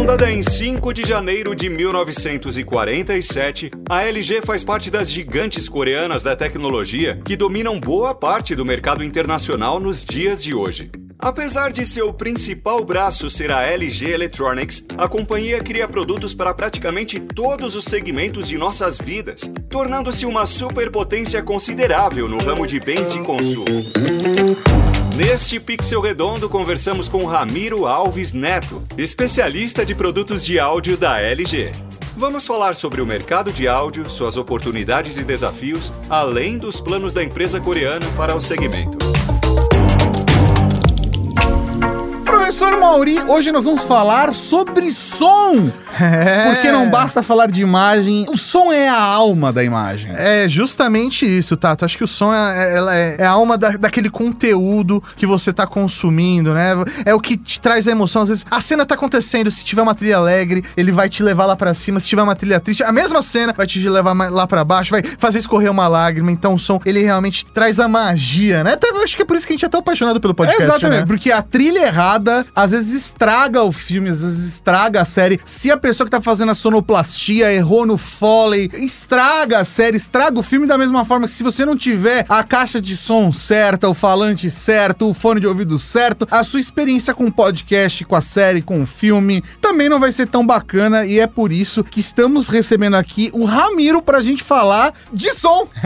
Fundada em 5 de janeiro de 1947, a LG faz parte das gigantes coreanas da tecnologia que dominam boa parte do mercado internacional nos dias de hoje. Apesar de seu principal braço ser a LG Electronics, a companhia cria produtos para praticamente todos os segmentos de nossas vidas, tornando-se uma superpotência considerável no ramo de bens de consumo. Neste Pixel Redondo, conversamos com Ramiro Alves Neto, especialista de produtos de áudio da LG. Vamos falar sobre o mercado de áudio, suas oportunidades e desafios, além dos planos da empresa coreana para o segmento. Professor Mauri, hoje nós vamos falar sobre som. É. Porque não basta falar de imagem, o som é a alma da imagem. É justamente isso, Tato. Acho que o som é, é, é a alma da, daquele conteúdo que você tá consumindo, né? É o que te traz a emoção. Às vezes a cena tá acontecendo, se tiver uma trilha alegre, ele vai te levar lá para cima. Se tiver uma trilha triste, a mesma cena vai te levar lá para baixo, vai fazer escorrer uma lágrima. Então o som, ele realmente traz a magia, né? Até, eu acho que é por isso que a gente é tão apaixonado pelo podcast. É exatamente, né? porque a trilha errada às vezes estraga o filme, às vezes estraga a série. Se a pessoa que tá fazendo a sonoplastia errou no foley, estraga a série, estraga o filme da mesma forma que se você não tiver a caixa de som certa, o falante certo, o fone de ouvido certo, a sua experiência com o podcast, com a série, com o filme, também não vai ser tão bacana e é por isso que estamos recebendo aqui o Ramiro pra gente falar de som.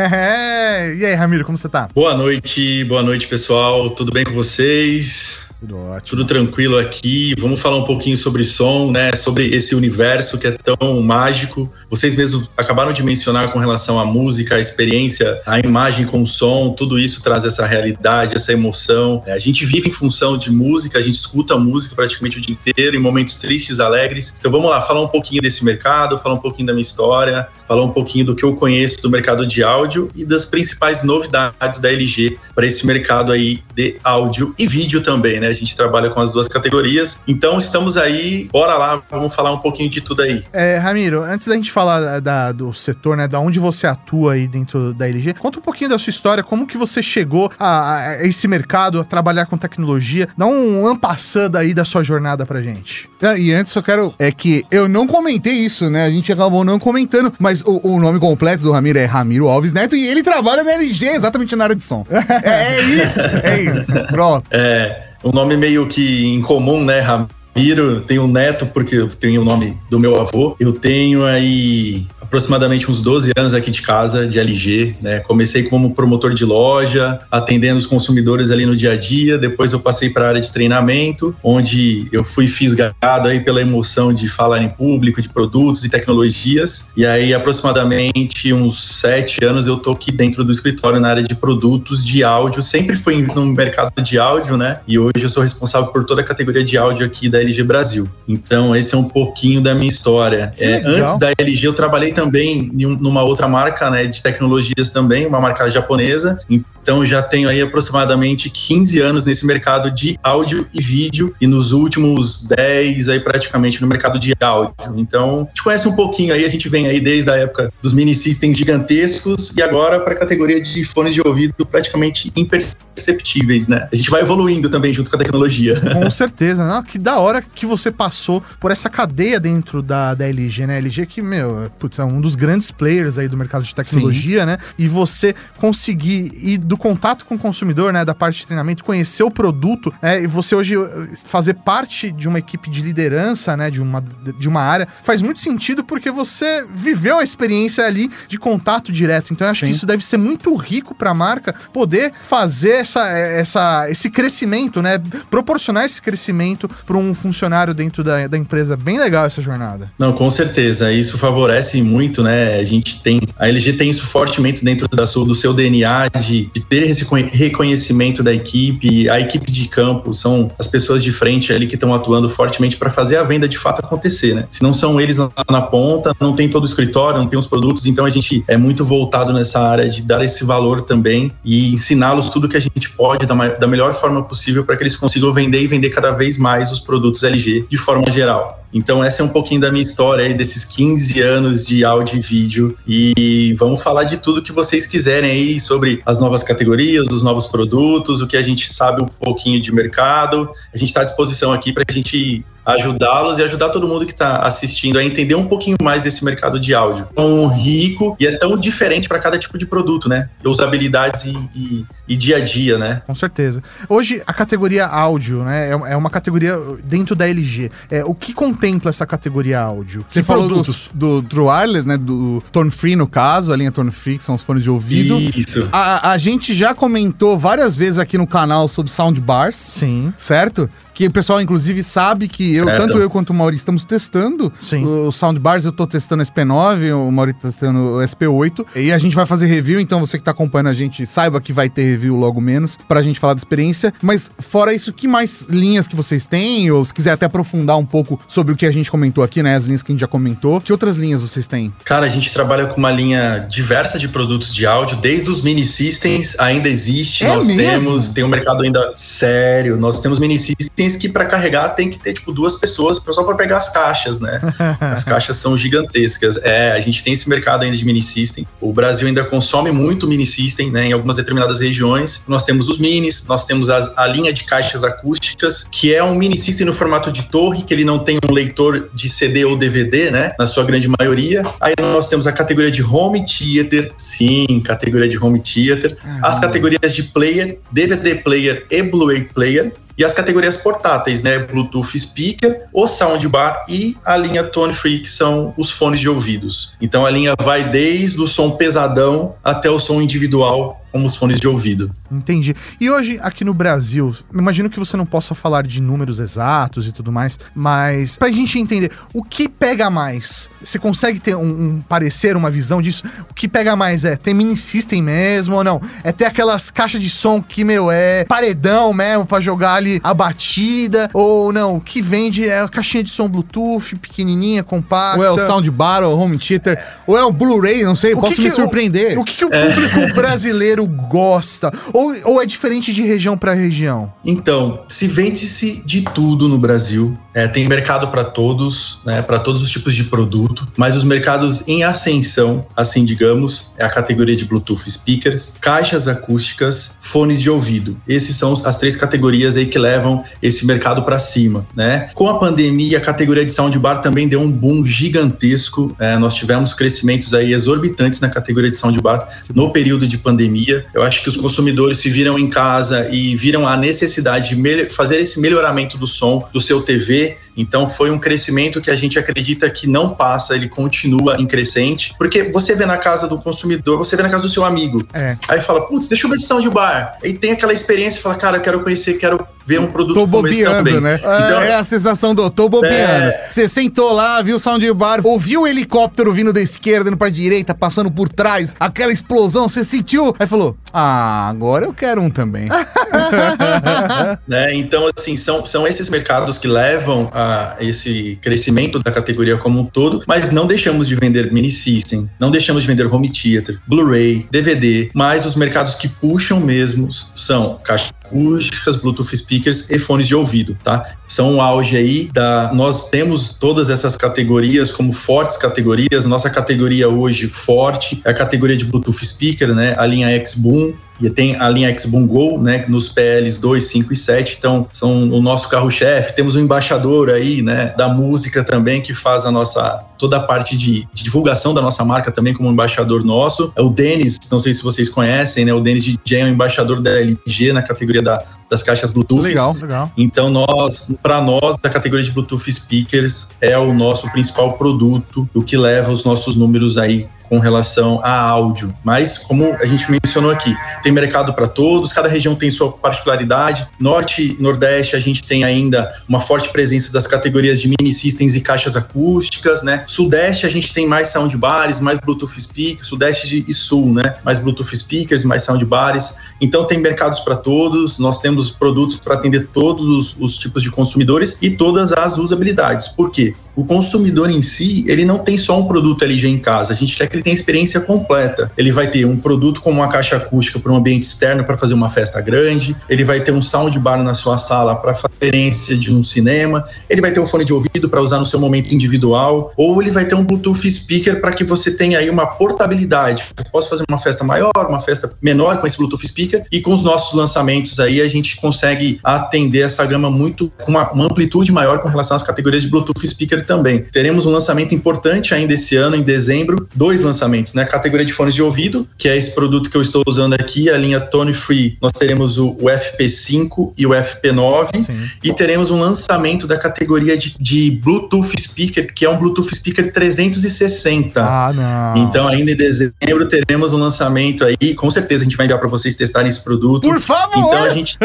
e aí, Ramiro, como você tá? Boa noite, boa noite, pessoal. Tudo bem com vocês? Tudo ótimo. Tudo tranquilo aqui. Vamos falar um pouquinho sobre som, né? Sobre esse universo que é tão mágico. Vocês mesmos acabaram de mencionar com relação à música, a experiência, a imagem com o som, tudo isso traz essa realidade, essa emoção. A gente vive em função de música, a gente escuta música praticamente o dia inteiro, em momentos tristes, alegres. Então vamos lá, falar um pouquinho desse mercado, falar um pouquinho da minha história, falar um pouquinho do que eu conheço do mercado de áudio e das principais novidades da LG para esse mercado aí de áudio e vídeo também, né? A gente trabalha com as duas categorias. Então estamos aí, bora lá, vamos falar um pouquinho de tudo aí. É, Ramiro, antes da gente falar da, do setor, né, da onde você atua aí dentro da LG, conta um pouquinho da sua história, como que você chegou a, a esse mercado, a trabalhar com tecnologia. Dá um ampassando aí da sua jornada pra gente. Ah, e antes eu quero, é que eu não comentei isso, né? A gente acabou não comentando, mas o, o nome completo do Ramiro é Ramiro Alves Neto e ele trabalha na LG exatamente na área de som. é, é isso, é isso. Pronto. É um nome meio que incomum, né? Ramiro, tenho um neto porque eu tenho o nome do meu avô. Eu tenho aí aproximadamente uns 12 anos aqui de casa, de LG, né? Comecei como promotor de loja, atendendo os consumidores ali no dia a dia, depois eu passei para a área de treinamento, onde eu fui fisgado aí pela emoção de falar em público, de produtos e tecnologias, e aí aproximadamente uns sete anos eu tô aqui dentro do escritório na área de produtos de áudio, sempre fui no mercado de áudio, né? E hoje eu sou responsável por toda a categoria de áudio aqui da LG Brasil. Então esse é um pouquinho da minha história. É, antes da LG eu trabalhei também numa outra marca né, de tecnologias também, uma marca japonesa. Então já tenho aí aproximadamente 15 anos nesse mercado de áudio e vídeo e nos últimos 10 aí praticamente no mercado de áudio. Então, a gente conhece um pouquinho aí, a gente vem aí desde a época dos mini systems gigantescos e agora para a categoria de fones de ouvido praticamente imperceptíveis, né? A gente vai evoluindo também junto com a tecnologia. Com certeza, não? Que da hora que você passou por essa cadeia dentro da, da LG, né? LG que, meu, putz, é um dos grandes players aí do mercado de tecnologia, Sim. né? E você conseguir ir do do contato com o consumidor, né, da parte de treinamento, conhecer o produto, né, e você hoje eh, fazer parte de uma equipe de liderança, né, de uma, de uma área, faz muito sentido porque você viveu a experiência ali de contato direto. Então eu acho Sim. que isso deve ser muito rico para a marca poder fazer essa, essa, esse crescimento, né, proporcionar esse crescimento para um funcionário dentro da, da empresa. Bem legal essa jornada. Não, com certeza. Isso favorece muito, né? A gente tem, a LG tem isso fortemente dentro da sua, do seu DNA de, de ter esse reconhecimento da equipe, a equipe de campo são as pessoas de frente ali que estão atuando fortemente para fazer a venda de fato acontecer, né? Se não são eles lá na ponta, não tem todo o escritório, não tem os produtos, então a gente é muito voltado nessa área de dar esse valor também e ensiná-los tudo que a gente pode da, da melhor forma possível para que eles consigam vender e vender cada vez mais os produtos LG de forma geral. Então, essa é um pouquinho da minha história aí, desses 15 anos de áudio e vídeo. E vamos falar de tudo que vocês quiserem aí sobre as novas categorias, os novos produtos, o que a gente sabe um pouquinho de mercado. A gente está à disposição aqui para a gente ajudá-los e ajudar todo mundo que está assistindo a entender um pouquinho mais desse mercado de áudio. Tão rico e é tão diferente para cada tipo de produto, né? Usabilidades e, e, e, dia a dia, né? Com certeza. Hoje, a categoria áudio, né? É, é uma categoria dentro da LG. É, o que contempla essa categoria áudio? Você falou do, do True Wireless, né? Do Tone Free, no caso, a linha Tone Free, que são os fones de ouvido. Isso. A, a gente já comentou várias vezes aqui no canal sobre soundbars. Sim. Certo? Que o pessoal, inclusive, sabe que eu, tanto eu quanto o Mauri estamos testando Sim. os soundbars. Eu tô testando o SP9, o Mauri tá testando o SP8. E a gente vai fazer review, então você que tá acompanhando a gente, saiba que vai ter review logo menos, pra gente falar da experiência. Mas fora isso, que mais linhas que vocês têm? Ou se quiser até aprofundar um pouco sobre o que a gente comentou aqui, né? As linhas que a gente já comentou. Que outras linhas vocês têm? Cara, a gente trabalha com uma linha diversa de produtos de áudio, desde os mini systems ainda existe. É nós mesmo? temos, tem um mercado ainda sério. Nós temos mini systems que para carregar tem que ter tipo duas pessoas só para pegar as caixas, né? As caixas são gigantescas. É, a gente tem esse mercado ainda de mini system. O Brasil ainda consome muito mini system, né? Em algumas determinadas regiões. Nós temos os minis, nós temos a, a linha de caixas acústicas, que é um mini system no formato de torre, que ele não tem um leitor de CD ou DVD, né? Na sua grande maioria. Aí nós temos a categoria de home theater, sim, categoria de home theater. As categorias de player, DVD player e Blu-ray player e as categorias portáteis, né? Bluetooth speaker, o soundbar e a linha Tone Free, que são os fones de ouvidos. Então a linha vai desde o som pesadão até o som individual como os fones de ouvido. Entendi. E hoje, aqui no Brasil, imagino que você não possa falar de números exatos e tudo mais, mas pra gente entender, o que pega mais? Você consegue ter um, um parecer, uma visão disso? O que pega mais é ter mini system mesmo ou não? É ter aquelas caixas de som que, meu, é paredão mesmo pra jogar ali a batida? Ou não? O que vende é a caixinha de som Bluetooth, pequenininha, compacta? Ou é o soundbar, ou o home theater, ou é o Blu-ray, não sei, o posso que me que, surpreender. O, o que, que o público brasileiro gosta? Ou, ou é diferente de região para região? Então, se vende-se de tudo no Brasil. É, tem mercado para todos, né, para todos os tipos de produto, mas os mercados em ascensão, assim digamos, é a categoria de Bluetooth speakers, caixas acústicas, fones de ouvido. Esses são as três categorias aí que levam esse mercado para cima, né? Com a pandemia, a categoria de soundbar também deu um boom gigantesco. É, nós tivemos crescimentos aí exorbitantes na categoria de soundbar no período de pandemia. Eu acho que os consumidores se viram em casa e viram a necessidade de fazer esse melhoramento do som do seu TV ver então foi um crescimento que a gente acredita que não passa, ele continua em crescente, porque você vê na casa do consumidor, você vê na casa do seu amigo. É. Aí fala, putz, deixa eu ver de bar. Aí tem aquela experiência e fala, cara, eu quero conhecer, quero ver um produto tô bobeando, né? Então, é, é a sensação do tô bobeando. É... Você sentou lá, viu o soundbar, ouviu o helicóptero vindo da esquerda, indo pra direita, passando por trás, aquela explosão, você sentiu, aí falou, ah, agora eu quero um também. né? Então, assim, são, são esses mercados que levam a esse crescimento da categoria como um todo, mas não deixamos de vender mini system, não deixamos de vender home theater, Blu-ray, DVD, mas os mercados que puxam mesmo são caixa acústicas, Bluetooth speakers e fones de ouvido, tá? São o auge aí da. Nós temos todas essas categorias como fortes categorias. Nossa categoria hoje forte é a categoria de Bluetooth speaker, né? A linha X-Boom, e tem a linha X-Boom Go, né, nos PLs 2, 5 e 7, então são o nosso carro-chefe. Temos um embaixador aí, né, da música também, que faz a nossa, toda a parte de, de, divulgação da nossa marca também como embaixador nosso. É o Denis, não sei se vocês conhecem, né, o Denis DJ é o embaixador da LG na categoria da, das caixas Bluetooth. Legal, legal. Então nós, para nós, a categoria de Bluetooth speakers é o nosso principal produto, o que leva os nossos números aí com relação a áudio. Mas, como a gente mencionou aqui, tem mercado para todos, cada região tem sua particularidade. Norte e Nordeste, a gente tem ainda uma forte presença das categorias de mini systems e caixas acústicas, né? Sudeste, a gente tem mais soundbars, mais Bluetooth speakers. Sudeste e Sul, né? Mais Bluetooth speakers, mais soundbars. Então, tem mercados para todos. Nós temos produtos para atender todos os, os tipos de consumidores e todas as usabilidades. Por quê? O consumidor em si, ele não tem só um produto LG em casa, a gente quer que ele tenha experiência completa. Ele vai ter um produto como uma caixa acústica para um ambiente externo para fazer uma festa grande, ele vai ter um soundbar na sua sala para experiência de um cinema, ele vai ter um fone de ouvido para usar no seu momento individual, ou ele vai ter um Bluetooth speaker para que você tenha aí uma portabilidade. Eu posso fazer uma festa maior, uma festa menor com esse Bluetooth speaker. E com os nossos lançamentos aí a gente consegue atender essa gama muito com uma, uma amplitude maior com relação às categorias de Bluetooth speaker também. Teremos um lançamento importante ainda esse ano, em dezembro, dois lançamentos, né? Categoria de fones de ouvido, que é esse produto que eu estou usando aqui, a linha Tone Free. Nós teremos o, o FP5 e o FP9 Sim. e teremos um lançamento da categoria de, de Bluetooth speaker, que é um Bluetooth speaker 360. Ah, não. Então, ainda em dezembro teremos um lançamento aí, com certeza a gente vai enviar para vocês testarem esse produto. Por favor! Então a gente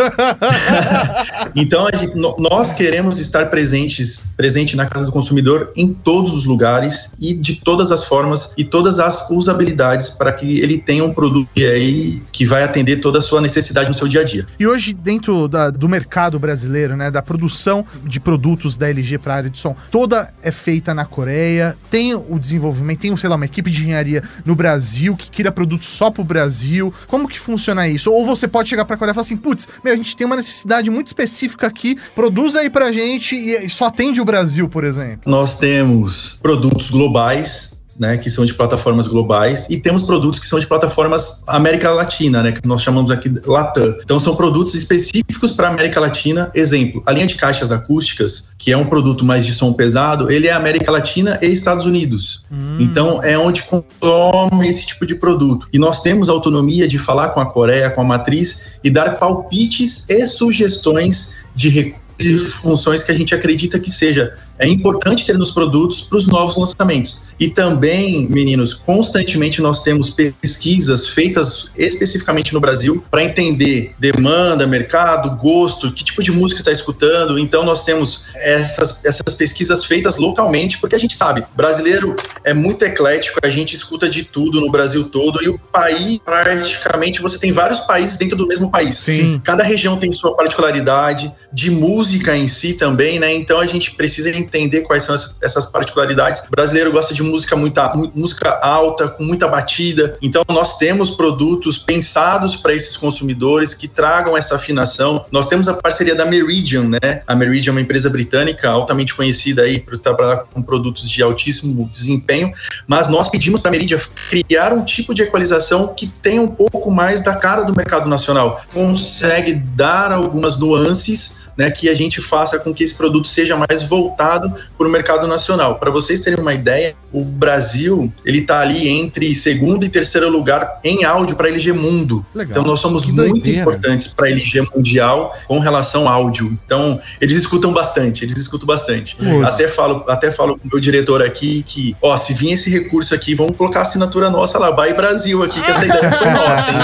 Então a gente, nós queremos estar presentes, presente na casa do consumidor em todos os lugares e de todas as formas e todas as usabilidades para que ele tenha um produto aí que vai atender toda a sua necessidade no seu dia a dia. E hoje dentro da, do mercado brasileiro, né, da produção de produtos da LG para a área de som, toda é feita na Coreia, tem o desenvolvimento, tem, sei lá, uma equipe de engenharia no Brasil que cria produtos só para o Brasil. Como que funciona isso? Ou você pode chegar para a Coreia e falar assim, putz, meu, a gente tem uma necessidade muito específica aqui, produz aí pra gente e só atende o Brasil, por exemplo. Nós temos produtos globais né, que são de plataformas globais, e temos produtos que são de plataformas América Latina, né, que nós chamamos aqui Latam. Então são produtos específicos para América Latina. Exemplo, a linha de caixas acústicas, que é um produto mais de som pesado, ele é América Latina e Estados Unidos. Hum. Então é onde consome esse tipo de produto. E nós temos autonomia de falar com a Coreia, com a matriz e dar palpites e sugestões de recursos de funções que a gente acredita que seja é importante ter nos produtos para os novos lançamentos. E também, meninos, constantemente nós temos pesquisas feitas especificamente no Brasil para entender demanda, mercado, gosto, que tipo de música está escutando. Então nós temos essas, essas pesquisas feitas localmente, porque a gente sabe, brasileiro é muito eclético, a gente escuta de tudo no Brasil todo e o país, praticamente, você tem vários países dentro do mesmo país. Sim. Cada região tem sua particularidade, de música em si também, né? Então a gente precisa entender quais são essas particularidades. O brasileiro gosta de música muita música alta, com muita batida. Então nós temos produtos pensados para esses consumidores que tragam essa afinação. Nós temos a parceria da Meridian, né? A Meridian é uma empresa britânica altamente conhecida aí por trabalhar com produtos de altíssimo desempenho, mas nós pedimos para a Meridian criar um tipo de equalização que tenha um pouco mais da cara do mercado nacional. Consegue dar algumas nuances né, que a gente faça com que esse produto seja mais voltado para o mercado nacional. Para vocês terem uma ideia, o Brasil ele está ali entre segundo e terceiro lugar em áudio para LG Mundo. Legal. Então nós somos que muito doideira. importantes para LG Mundial com relação ao áudio. Então eles escutam bastante, eles escutam bastante. Até falo, até falo com o meu diretor aqui que, ó, se vir esse recurso aqui, vamos colocar a assinatura nossa lá, Vai Brasil aqui, que essa ideia foi nossa, hein?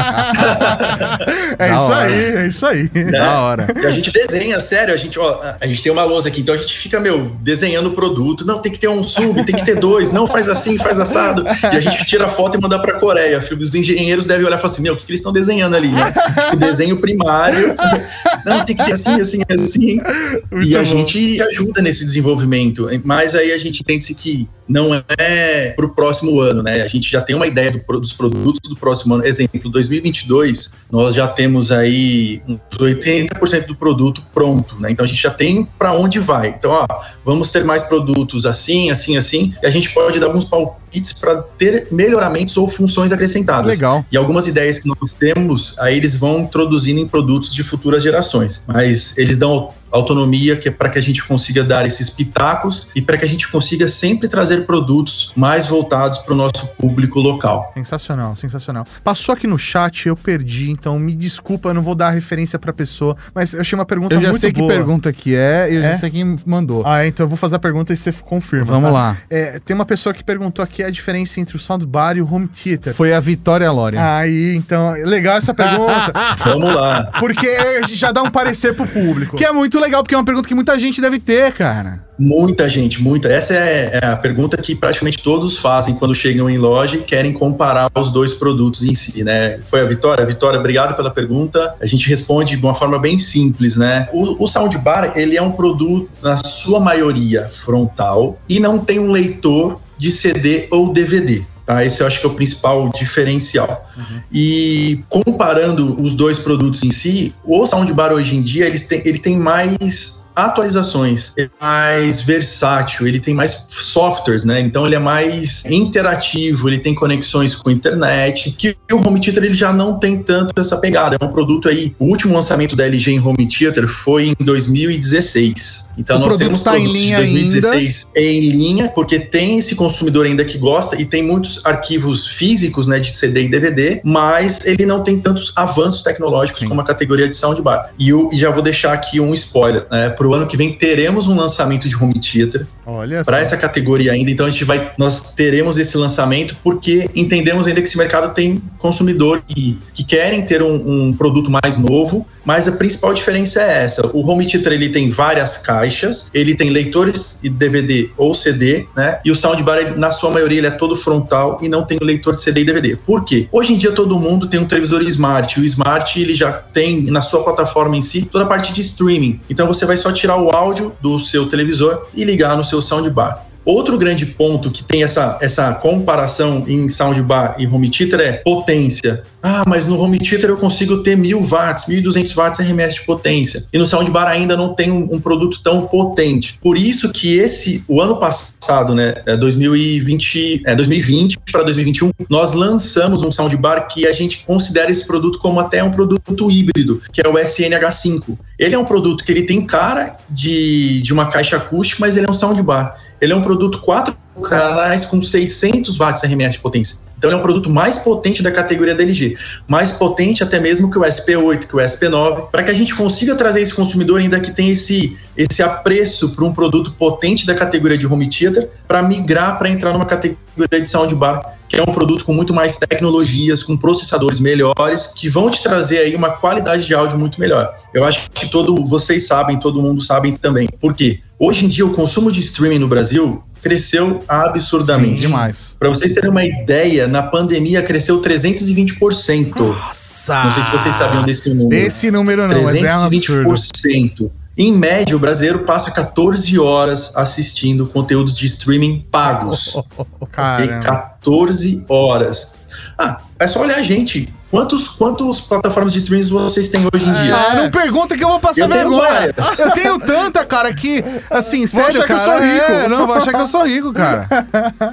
é da isso hora. aí, é isso aí. É, da hora. E a gente desenha sério, a gente, ó, a gente tem uma lousa aqui, então a gente fica, meu, desenhando o produto. Não, tem que ter um sub, tem que ter dois, não faz assim, faz assado. E a gente tira a foto e manda pra Coreia. Os engenheiros devem olhar e falar assim, meu, o que, que eles estão desenhando ali, né? tipo, desenho primário. Não, tem que ter assim, assim, assim. Muito e a bom. gente ajuda nesse desenvolvimento. Mas aí a gente entende que não é para o próximo ano, né? A gente já tem uma ideia do, dos produtos do próximo ano. Exemplo, 2022, nós já temos aí uns 80% do produto pronto, né? Então a gente já tem para onde vai. Então, ó, vamos ter mais produtos assim, assim, assim, e a gente pode dar alguns palpites para ter melhoramentos ou funções acrescentadas. Legal. E algumas ideias que nós temos, aí eles vão introduzindo em produtos de futuras gerações. Mas eles dão autonomia que é para que a gente consiga dar esses pitacos e para que a gente consiga sempre trazer produtos mais voltados para o nosso público local. Sensacional, sensacional. Passou aqui no chat, eu perdi, então me desculpa, eu não vou dar referência para a pessoa, mas eu achei uma pergunta muito boa. Eu já sei boa. que pergunta que é, eu é? já sei quem mandou. Ah, então eu vou fazer a pergunta e você confirma. Vamos tá? lá. É, tem uma pessoa que perguntou aqui a diferença entre o soundbar e o home theater. Foi a Vitória Lória. Aí, então, legal essa pergunta. Vamos lá. Porque já dá um parecer pro público. Que é muito legal legal, porque é uma pergunta que muita gente deve ter, cara. Muita gente, muita. Essa é, é a pergunta que praticamente todos fazem quando chegam em loja e querem comparar os dois produtos em si, né? Foi a Vitória? Vitória, obrigado pela pergunta. A gente responde de uma forma bem simples, né? O, o soundbar, ele é um produto, na sua maioria, frontal e não tem um leitor de CD ou DVD. Tá? Esse eu acho que é o principal diferencial. Uhum. E comparando os dois produtos em si, o soundbar hoje em dia ele tem, ele tem mais atualizações, é mais versátil, ele tem mais softwares, né? Então ele é mais interativo, ele tem conexões com a internet, que o home theater ele já não tem tanto essa pegada. É um produto aí, o último lançamento da LG em home theater foi em 2016. Então o nós temos tá produtos em linha de 2016 ainda. em linha, porque tem esse consumidor ainda que gosta e tem muitos arquivos físicos, né, de CD e DVD, mas ele não tem tantos avanços tecnológicos Sim. como a categoria de soundbar. E eu e já vou deixar aqui um spoiler, né? Pro ano que vem teremos um lançamento de home theater. Para essa categoria ainda, então a gente vai nós teremos esse lançamento porque entendemos ainda que esse mercado tem consumidor que, que querem ter um, um produto mais novo, mas a principal diferença é essa. O home theater ele tem várias caixas, ele tem leitores de DVD ou CD, né? E o soundbar na sua maioria ele é todo frontal e não tem leitor de CD e DVD. Por quê? Hoje em dia todo mundo tem um televisor smart. O smart ele já tem na sua plataforma em si toda a parte de streaming. Então você vai só tirar o áudio do seu televisor e ligar no seu soundbar. Outro grande ponto que tem essa, essa comparação em soundbar e home theater é potência. Ah, mas no home theater eu consigo ter 1000 watts, 1200 watts RMS de potência. E no soundbar ainda não tem um, um, produto tão potente. Por isso que esse, o ano passado, né, 2020, é 2020 para 2021, nós lançamos um soundbar que a gente considera esse produto como até um produto híbrido, que é o SNH5. Ele é um produto que ele tem cara de, de uma caixa acústica, mas ele é um soundbar. Ele é um produto quatro canais com 600 watts RMS de potência. Então é um produto mais potente da categoria da LG, mais potente até mesmo que o SP8, que o SP9, para que a gente consiga trazer esse consumidor ainda que tem esse esse apreço para um produto potente da categoria de home theater para migrar para entrar numa categoria de soundbar, que é um produto com muito mais tecnologias, com processadores melhores, que vão te trazer aí uma qualidade de áudio muito melhor. Eu acho que todo vocês sabem, todo mundo sabe também. Por quê? Hoje em dia o consumo de streaming no Brasil cresceu absurdamente. Sim, demais. Para vocês terem uma ideia, na pandemia cresceu 320%. Nossa! Não sei se vocês sabiam desse número. Desse número não, 320%. mas é um Em média, o brasileiro passa 14 horas assistindo conteúdos de streaming pagos. Oh, okay? 14 horas. Ah, é só olhar a gente. Quantos, quantos plataformas de streaming vocês têm hoje em dia? Ah, não pergunta que eu vou passar eu vergonha. eu tenho tanta, cara, que, assim, sério, cara. Que eu sou rico. É, não, vou achar que eu sou rico, cara.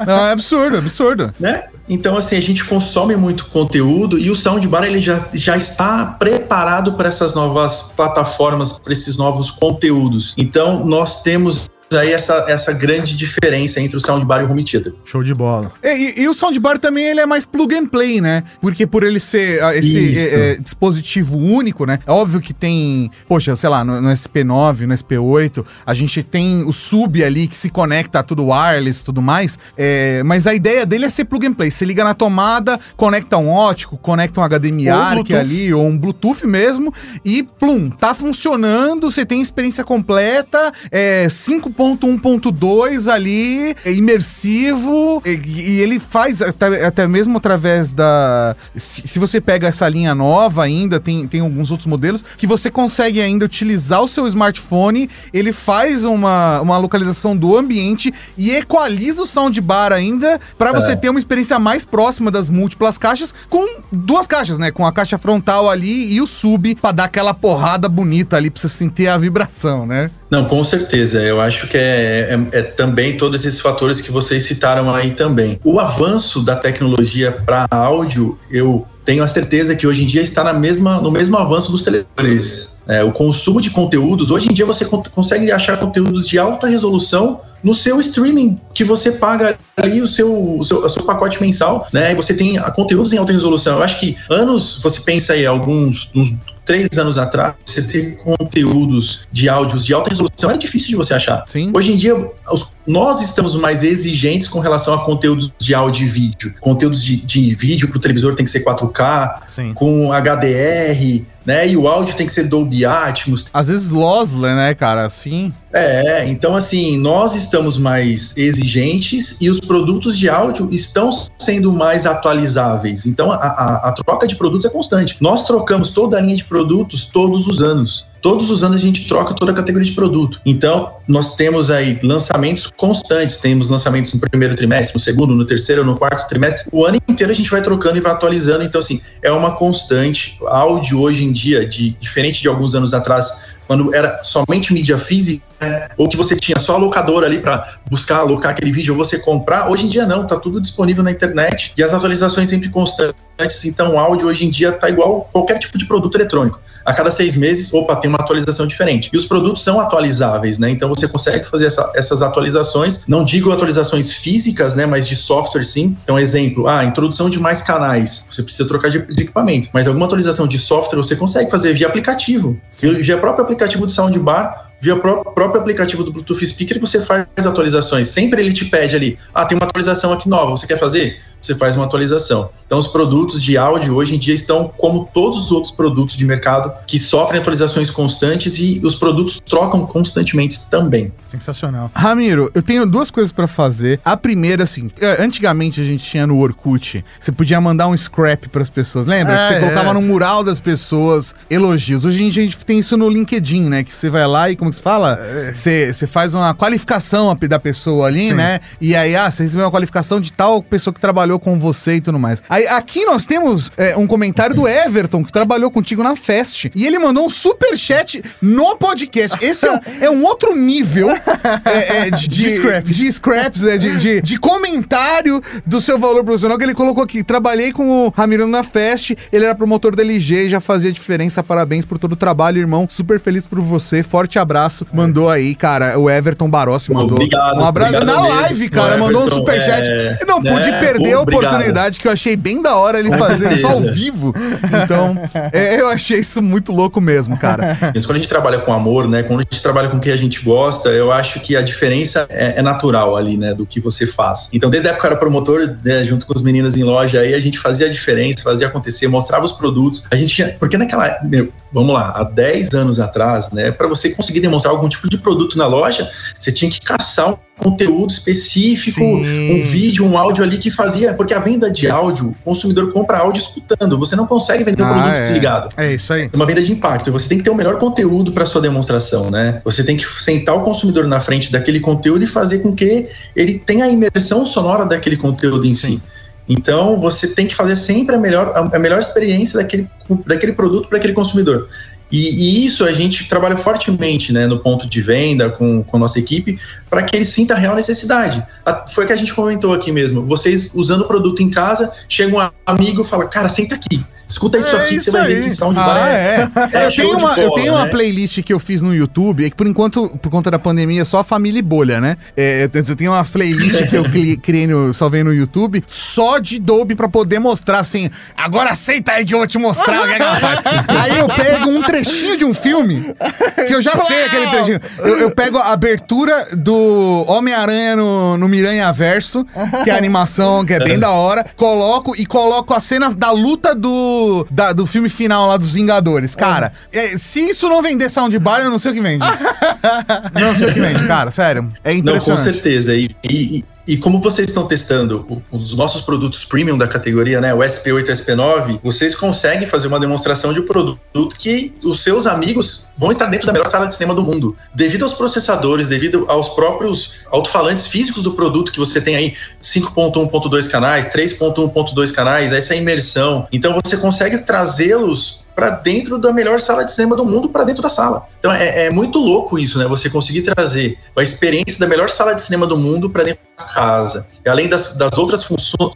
Não, é absurdo, absurdo. Né? Então, assim, a gente consome muito conteúdo e o Soundbar ele já, já está preparado para essas novas plataformas, para esses novos conteúdos. Então, nós temos aí essa, essa grande diferença entre o soundbar e o home theater. Show de bola. E, e, e, o soundbar também ele é mais plug and play, né? Porque por ele ser uh, esse é, é, dispositivo único, né? É óbvio que tem, poxa, sei lá, no, no, SP9, no SP8, a gente tem o sub ali que se conecta a tudo wireless e tudo mais, é, mas a ideia dele é ser plug and play. Você liga na tomada, conecta um ótico, conecta um HDMI ARC ali, ou um Bluetooth mesmo, e plum, tá funcionando, você tem experiência completa, é 5 1.1.2 ali, é imersivo, e, e, ele faz até, até mesmo através da. Se, se, você pega essa linha nova ainda, tem, tem alguns outros modelos, que você consegue ainda utilizar o seu smartphone, ele faz uma, uma localização do ambiente e equaliza o soundbar ainda para você é. ter uma experiência mais próxima das múltiplas caixas, com duas caixas, né? Com a caixa frontal ali e o sub, para dar aquela porrada bonita ali, pra você sentir a vibração, né? Não, com certeza. Eu acho que é, é, é, também todos esses fatores que vocês citaram aí também. O avanço da tecnologia para áudio, eu tenho a certeza que hoje em dia está na mesma, no mesmo avanço dos televisores. É, o consumo de conteúdos, hoje em dia você consegue achar conteúdos de alta resolução no seu streaming, que você paga ali o seu, o seu, o seu pacote mensal, né? E você tem conteúdos em alta resolução. Eu acho que anos, você pensa aí, alguns, uns três anos atrás, você ter conteúdos de áudios de alta resolução era difícil de você achar. Sim. Hoje em dia, os nós estamos mais exigentes com relação a conteúdos de áudio e vídeo. Conteúdos de, de vídeo para o televisor tem que ser 4K, Sim. com HDR, né? E o áudio tem que ser Dolby Atmos. Às vezes lossless, né, cara? Assim. É, então assim, nós estamos mais exigentes e os produtos de áudio estão sendo mais atualizáveis. Então a, a, a troca de produtos é constante. Nós trocamos toda a linha de produtos todos os anos. Todos os anos a gente troca toda a categoria de produto. Então, nós temos aí lançamentos constantes. Temos lançamentos no primeiro trimestre, no segundo, no terceiro, no quarto trimestre. O ano inteiro a gente vai trocando e vai atualizando. Então, assim, é uma constante. Áudio hoje em dia, de, diferente de alguns anos atrás, quando era somente mídia física, ou que você tinha só a locadora ali para buscar alocar aquele vídeo ou você comprar, hoje em dia não, tá tudo disponível na internet e as atualizações sempre constantes. Então, o áudio hoje em dia tá igual qualquer tipo de produto eletrônico a cada seis meses, opa, tem uma atualização diferente. E os produtos são atualizáveis, né? Então você consegue fazer essa, essas atualizações, não digo atualizações físicas, né? Mas de software sim. Então, exemplo, ah, introdução de mais canais. Você precisa trocar de, de equipamento. Mas alguma atualização de software você consegue fazer via aplicativo. Via próprio aplicativo do Soundbar, via pró próprio aplicativo do Bluetooth Speaker você faz atualizações. Sempre ele te pede ali, ah, tem uma atualização aqui nova, você quer fazer? Você faz uma atualização. Então, os produtos de áudio hoje em dia estão como todos os outros produtos de mercado que sofrem atualizações constantes e os produtos trocam constantemente também. Sensacional. Ramiro, eu tenho duas coisas para fazer. A primeira, assim, é, antigamente a gente tinha no Orkut, você podia mandar um scrap para as pessoas, lembra? É, você é. colocava no mural das pessoas elogios. Hoje em dia a gente tem isso no LinkedIn, né? Que você vai lá e como que se fala? É. Você, você faz uma qualificação da pessoa ali, Sim. né? E aí, ah, você recebeu uma qualificação de tal pessoa que trabalhou com você e tudo mais. Aí, aqui nós temos é, um comentário do Everton, que trabalhou contigo na Fest. E ele mandou um super chat no podcast. Esse é, é um outro nível é, é, de, de, scrap. de, scraps, é, de, de, de, comentário do seu valor profissional, que ele colocou aqui. Trabalhei com o Ramiro na Fest, ele era promotor da LG, já fazia diferença. Parabéns por todo o trabalho, irmão. Super feliz por você. Forte abraço. Mandou aí, cara, o Everton Barossi mandou. Obrigado. Um abraço obrigado na live, cara. mandou um super chat. É, não pude né? perder a oportunidade que eu achei bem da hora ele Com fazer certeza. isso ao vivo. Então, é, eu achei isso muito louco mesmo, cara. Mas quando a gente trabalha com amor, né? Quando a gente trabalha com o que a gente gosta, eu acho que a diferença é, é natural ali, né? Do que você faz. Então, desde a época eu era promotor, né, junto com os meninos em loja, aí a gente fazia a diferença, fazia acontecer, mostrava os produtos. A gente tinha. Porque naquela. Meu, vamos lá, há 10 anos atrás, né? Para você conseguir demonstrar algum tipo de produto na loja, você tinha que caçar um conteúdo específico, Sim. um vídeo, um áudio ali que fazia, porque a venda de áudio, o consumidor compra áudio escutando, você não consegue vender ah, um produto é. desligado. É isso aí. É uma venda de impacto, você tem que ter o melhor conteúdo para sua demonstração, né? Você tem que sentar o consumidor na frente daquele conteúdo e fazer com que ele tenha a imersão sonora daquele conteúdo em Sim. si. Então, você tem que fazer sempre a melhor, a melhor experiência daquele, daquele produto para aquele consumidor. E, e, isso a gente trabalha fortemente né, no ponto de venda com, com a nossa equipe para que ele sinta a real necessidade. A, foi o que a gente comentou aqui mesmo. Vocês usando o produto em casa, chega um amigo e fala: Cara, senta aqui. Escuta isso é aqui isso você vai ver que sound ah, é. é. eu, tenho uma, bola, eu tenho uma né? playlist que eu fiz no YouTube, é que por enquanto, por conta da pandemia, é só família e bolha, né? É, eu tenho uma playlist que eu criei no, só vem no YouTube, só de Dolby pra poder mostrar assim. Agora aceita aí que eu vou te mostrar o que é que Aí eu pego um trechinho de um filme, que eu já sei aquele trechinho. Eu, eu pego a abertura do Homem-Aranha no, no Miranha Verso, que é a animação, que é bem da hora, coloco e coloco a cena da luta do da, do filme final lá dos Vingadores. Cara, é. se isso não vender soundbar, eu não sei o que vende. não sei o que vende, cara, sério. É impressionante. Não, com certeza. E, e, e como vocês estão testando os nossos produtos premium da categoria, né, o SP8 e o SP9, vocês conseguem fazer uma demonstração de um produto que os seus amigos vão estar dentro da melhor sala de cinema do mundo. Devido aos processadores, devido aos próprios alto-falantes físicos do produto que você tem aí, 5.1.2 canais, 3.1.2 canais, essa imersão. Então você consegue trazê-los para dentro da melhor sala de cinema do mundo para dentro da sala. Então é, é, muito louco isso, né? Você conseguir trazer a experiência da melhor sala de cinema do mundo para dentro casa. E além das, das outras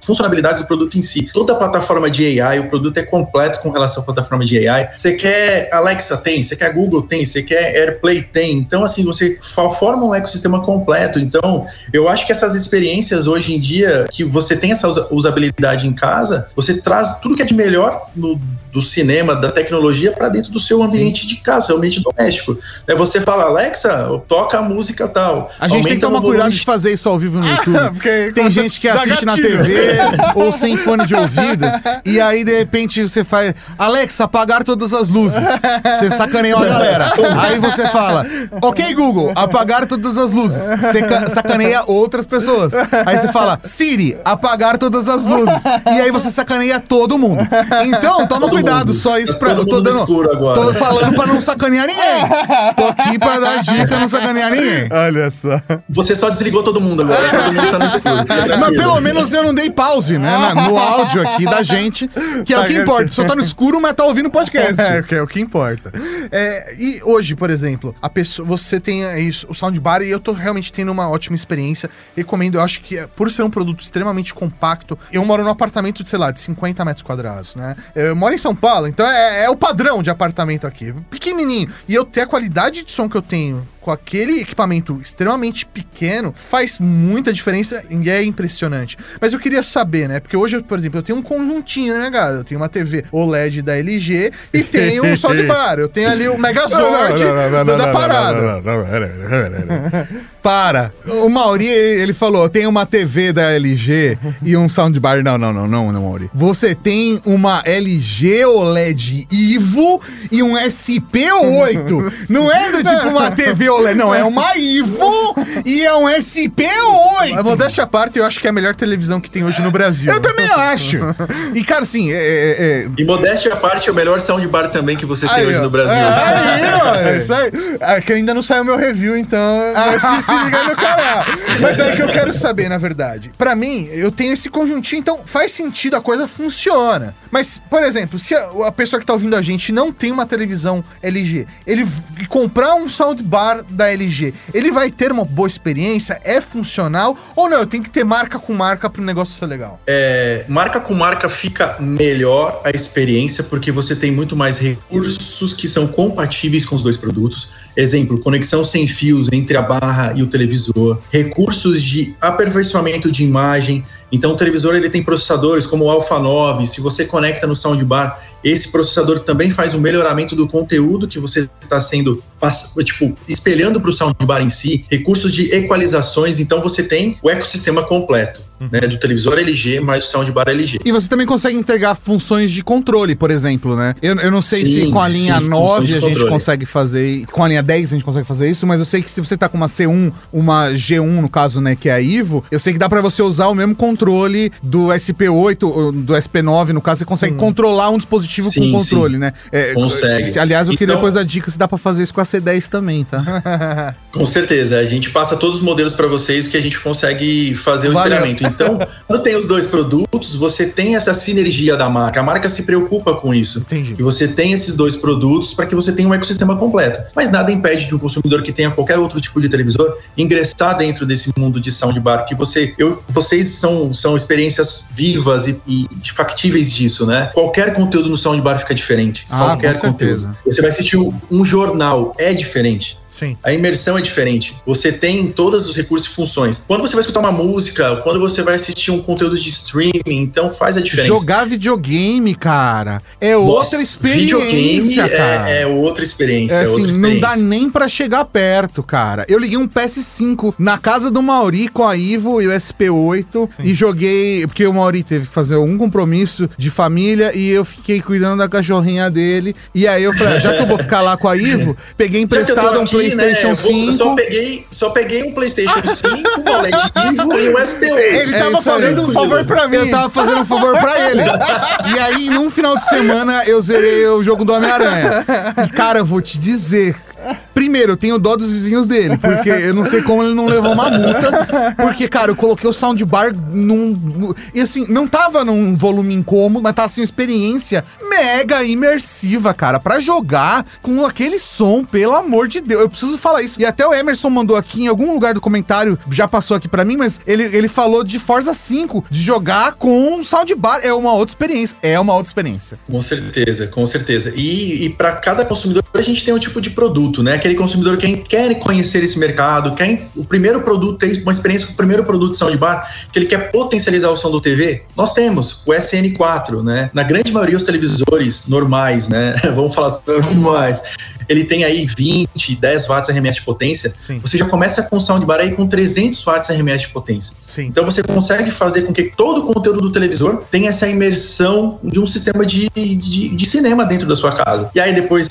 funcionalidades do produto em si. Toda a plataforma de AI, o produto é completo com relação à plataforma de AI. Você quer Alexa tem, você quer Google tem, você quer AirPlay tem. Então assim, você forma um ecossistema completo. Então, eu acho que essas experiências hoje em dia que você tem essa usabilidade em casa, você traz tudo que é de melhor no, do cinema, da tecnologia para dentro do seu ambiente Sim. de casa, seu ambiente doméstico. né, você fala, Alexa, toca a música tal. A gente tem que tomar cuidado de fazer isso ao vivo no YouTube. porque tem gente que assiste na gatilho. TV ou sem fone de ouvido, e aí de repente você faz, Alexa, apagar todas as luzes. Você sacaneia uma galera. Aí você fala, ok, Google, apagar todas as luzes. Você ca- sacaneia outras pessoas. Aí você fala, Siri, apagar todas as luzes. E aí você sacaneia todo mundo. Então, toma Todo cuidado, mundo. só isso pra. todo tô dando. escuro agora. Tô falando pra não sacanear ninguém. Tô aqui pra dar dica, não sacanear ninguém. Olha só. Você só desligou todo mundo agora, todo mundo tá no escuro. Mas pelo menos eu não dei pause, né? na- No áudio aqui da gente, que é o Tá que importa. A pessoa tá no escuro, mas tá ouvindo o podcast. É, que é o que importa. É, e hoje, por exemplo, a pessoa, você tem aí o soundbar e eu tô realmente tendo uma ótima experiência. Recomendo, eu acho que é, por ser um produto extremamente compacto, eu moro num apartamento de, sei lá, de 50 metros quadrados, né? Eu moro em São Paulo, então é, é o padrão de apartamento aqui. Pequenininho. E eu ter a qualidade de som que eu tenho com aquele equipamento extremamente pequeno faz muita diferença e é impressionante. Mas eu queria saber, né? Porque hoje, por exemplo, eu tenho um conjuntinho na minha casa. Eu tenho uma TV OLED da LG e tenho um soundbar. Eu tenho ali o Megazord da parada. Para. O Mauri, ele falou, tem uma TV da LG e um soundbar. Não, não, não, não, não, Mauri. Você tem uma LG OLED Ivo e um SP8. Não é do tipo uma TV OLED, não. É uma Ivo e é um A SP8. modéstia à parte, eu acho que é a melhor televisão que tem hoje no Brasil. Eu também acho. E, cara, assim, é- é- é, E modéstia à parte, é o melhor soundbar também que você tem Aí, hoje ó. no Brasil. Aí, ó, é isso aí. É que ainda não saiu meu review, então mas se, se liga no canal. Mas é que eu quero saber, na verdade. Pra mim, eu tenho esse conjuntinho, então faz sentido, a coisa funciona. Mas, por exemplo, se a, a pessoa que tá ouvindo a gente não tem uma televisão LG, ele comprar um soundbar da LG, ele vai ter uma boa experiência? É funcional? Ou não? Eu tenho que ter marca com marca pro negócio ser legal? É, marca com marca fica melhor a experiência porque você tem muito mais recursos que são compatíveis com os dois produtos. Exemplo, conexão sem fios entre a barra e o televisor, recursos de aperfeiçoamento de imagem. Então, o televisor ele tem processadores como o Alpha 9. Se você conecta no soundbar, esse processador também faz um melhoramento do conteúdo que você está sendo, tipo, espelhando para o soundbar em si. Recursos de equalizações. Então, você tem o ecossistema completo né, do televisor LG mais o soundbar LG. E você também consegue entregar funções de controle, por exemplo, né? Eu, eu não sei se Sim, com a linha sim, 9 funções de a gente controle. consegue fazer, com a linha 10 a gente consegue fazer isso, mas eu sei que se você tá com uma C1, uma G1 no caso, né, que é a Ivo, eu sei que dá pra você usar o mesmo controle do SP8, ou do SP9, no caso, você consegue controlar um dispositivo Sim, com controle, né? É, Consegue. se- aliás, eu queria Então- depois dar dica se dá pra fazer isso com a C10 também, tá? Com certeza, a gente passa todos os modelos para vocês que a gente consegue fazer o Valeu. espelhamento. Então, quando tem os dois produtos, você tem essa sinergia da marca. A marca se preocupa com isso. Entendi. Que você tem esses dois produtos para que você tenha um ecossistema completo. Mas nada impede de um consumidor que tenha qualquer outro tipo de televisor ingressar dentro desse mundo de soundbar que você, eu, vocês são, são experiências vivas e, e factíveis disso, né? Qualquer conteúdo no soundbar fica diferente. Ah, qualquer conteúdo. Você vai assistir um jornal, é diferente. Sim. A imersão é diferente. Você tem todos os recursos e funções. Quando você vai escutar uma música, quando você vai assistir um conteúdo de streaming, então faz a diferença. Jogar videogame, cara, é Nossa, outra experiência, videogame cara. É, é outra experiência. É É, outra assim, não experiência. dá nem pra chegar perto, cara. Eu liguei um PS5 na casa do Mauri com a Ivo e o SP8 e joguei, porque o Mauri teve que fazer algum compromisso de família e eu fiquei cuidando da cachorrinha dele. E aí eu falei, ah, já que eu vou ficar lá com a Ivo, peguei emprestado um né, PlayStation eu vou- 5. Só peguei, só peguei um PlayStation 5, um OLED Vivo e um SP8. Ele É tava isso aí. fazendo um favor pra mim. Eu tava fazendo um favor pra ele. E aí, num final de semana, eu zerei o jogo do Homem-Aranha. E, cara, eu vou te dizer. Primeiro, eu tenho dó dos vizinhos dele, porque eu não sei como ele não levou uma multa. Porque, cara, eu coloquei o soundbar num. E assim, não tava num volume incômodo, mas tava assim, uma experiência mega imersiva, cara, pra jogar com aquele som, pelo amor de Deus. Eu preciso falar isso. E até o Emerson mandou aqui em algum lugar do comentário, já passou aqui pra mim, mas ele, ele falou de Forza 5, de jogar com um soundbar. É uma outra experiência. É uma outra experiência. Com certeza, com certeza. E, e para cada consumidor a gente tem um tipo de produto, né? Aquele consumidor quer, quer conhecer esse mercado, quer o primeiro produto, ter uma experiência com o primeiro produto de soundbar, que ele quer potencializar o som do TV, nós temos o SN4, né? Na grande maioria, os televisores normais, né? Vamos falar normais ele tem aí 20, 10 watts RMS de potência, Sim. você já começa com o soundbar aí com 300 watts RMS de potência. Sim. Então você consegue fazer com que todo o conteúdo do televisor tenha essa imersão de um sistema de, de, de cinema dentro da sua casa. E aí depois,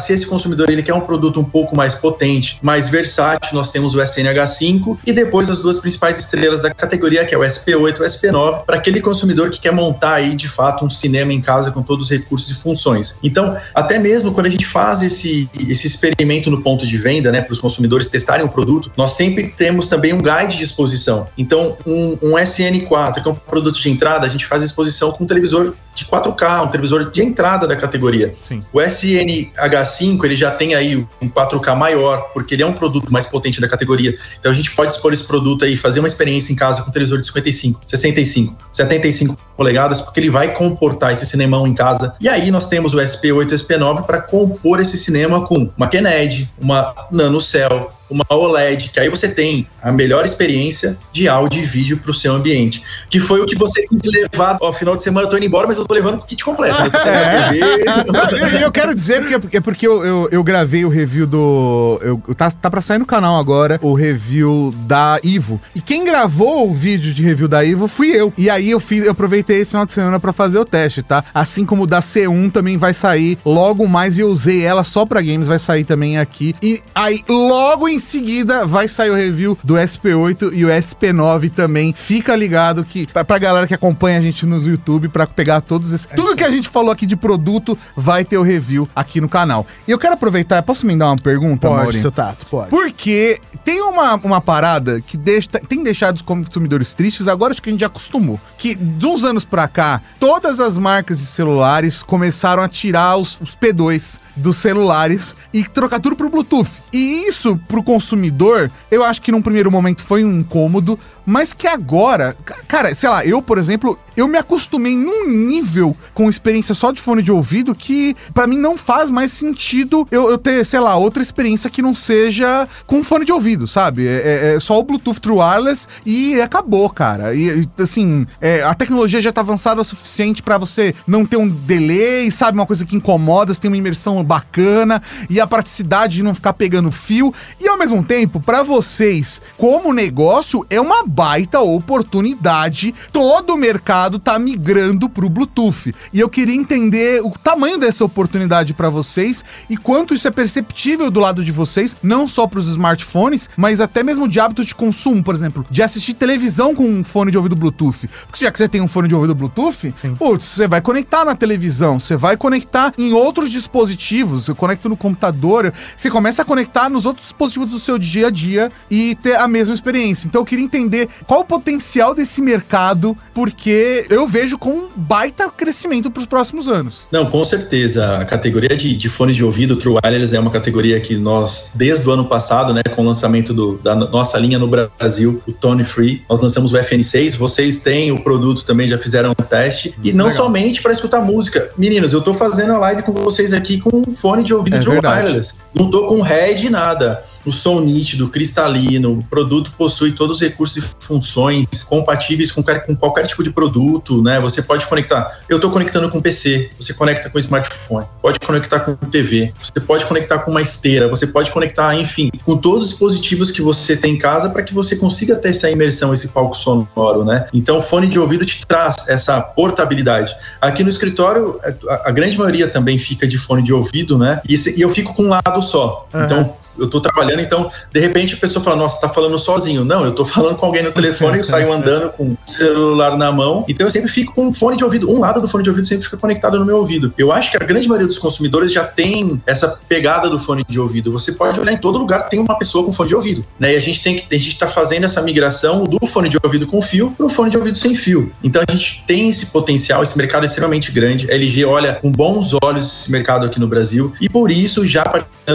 se esse consumidor ele quer um produto um pouco mais potente, mais versátil, nós temos o SNH5 e depois as duas principais estrelas da categoria, que é o SP8 e o SP9, para aquele consumidor que quer montar aí de fato um cinema em casa com todos os recursos e funções. Então, até mesmo quando a gente faz esse esse, experimento no ponto de venda, né, para os consumidores testarem o produto, nós sempre temos também um guide de exposição. Então, um, um SN4, que é um produto de entrada, a gente faz exposição com um televisor de 4K, um televisor de entrada da categoria. Sim. O SNH5, ele já tem aí um 4K maior, porque ele é um produto mais potente da categoria. Então a gente pode expor esse produto aí, fazer uma experiência em casa com um televisor de 55, 65, 75 polegadas, porque ele vai comportar esse cinemão em casa. E aí nós temos o SP8 e o SP9 para compor esse cinema com uma Kennedy, uma NanoCell, uma OLED, que aí você tem a melhor experiência de áudio e vídeo para o seu ambiente. Que foi o que você quis levar ao final de semana. Eu tô indo embora, mas eu tô levando o kit completo. Né? é. eu, quero dizer porque, é porque eu, eu, eu, gravei o review do. Eu, tá, tá para sair no canal agora o review da Ivo. E quem gravou o vídeo de review da Ivo fui eu. E aí eu fiz, eu aproveitei esse final de semana para fazer o teste, tá? Assim como o da C1 também vai sair logo mais e eu usei ela só para games, vai sair também aqui. E aí logo em em seguida vai sair o review do SP8 e o SP9 também. Fica ligado que pra, pra galera que acompanha a gente no YouTube para pegar todos esses, tudo que a gente falou aqui de produto vai ter o review aqui no canal. E eu quero aproveitar, posso me dar uma pergunta, Pode, seu Tato, pode. Porque tem uma, uma parada que deixa, tem deixado os consumidores tristes, agora acho que a gente já acostumou. Que de uns anos pra cá, todas as marcas de celulares começaram a tirar os, os P2 dos celulares e trocar tudo pro Bluetooth. E isso pro consumidor, eu acho que num primeiro momento foi um incômodo, mas que agora, cara, sei lá, eu, por exemplo, eu me acostumei num nível com experiência só de fone de ouvido que para mim não faz mais sentido eu, eu, ter, sei lá, outra experiência que não seja com fone de ouvido, sabe? É, é, é só o Bluetooth True Wireless e acabou, cara. E assim, é, a tecnologia já tá avançada o suficiente para você não ter um delay, sabe? Uma coisa que incomoda, você tem uma imersão bacana e a praticidade de não ficar pegando fio. E ao mesmo tempo, para vocês, como negócio, é uma baita oportunidade. Todo o mercado tá migrando pro Bluetooth. E eu queria entender o tamanho dessa oportunidade para vocês e quanto isso é perceptível do lado de vocês, não só para os smartphones, mas até mesmo de hábito de consumo, por exemplo, de assistir televisão com um fone de ouvido Bluetooth. Porque já que você tem um fone de ouvido Bluetooth, putz, você vai conectar na televisão, você vai conectar em outros dispositivos, você conecta no computador, você começa a conectar nos outros dispositivos do seu dia a dia e ter a mesma experiência. Então eu queria entender qual o potencial desse mercado, porque eu vejo com um baita crescimento para os próximos anos. Não, com certeza. A categoria de, de fones de ouvido True Wireless é uma categoria que nós, desde o ano passado, né, com o lançamento do, da nossa linha no Brasil, o Tone Free, nós lançamos o FN6. Vocês têm o produto também, já fizeram um teste. E não Legal. somente para escutar música. Meninos, eu estou fazendo a live com vocês aqui com um fone de ouvido é True. Wireless. Não tô com head nada o som nítido, cristalino, o produto possui todos os recursos e funções compatíveis com, com qualquer tipo de produto, né? Você pode conectar. Eu estou conectando com PC, você conecta com smartphone, pode conectar com TV, você pode conectar com uma esteira, você pode conectar, enfim, com todos os dispositivos que você tem em casa para que você consiga ter essa imersão, esse palco sonoro, né? Então, o fone de ouvido te traz essa portabilidade. Aqui no escritório, a, a grande maioria também fica de fone de ouvido, né? E, e eu fico com um lado só. Uhum. Então, eu tô trabalhando, então, de repente a pessoa fala, nossa, tá falando sozinho. Não, eu tô falando com alguém no telefone, eu saio andando com o celular na mão. Então eu sempre fico com um fone de ouvido. Um lado do fone de ouvido sempre fica conectado no meu ouvido. Eu acho que a grande maioria dos consumidores já tem essa pegada do fone de ouvido. Você pode olhar em todo lugar, tem uma pessoa com fone de ouvido. Né? E a gente tem que. A gente tá fazendo essa migração do fone de ouvido com fio para o fone de ouvido sem fio. Então a gente tem esse potencial, esse mercado é extremamente grande. A LG olha com bons olhos esse mercado aqui no Brasil. E por isso, já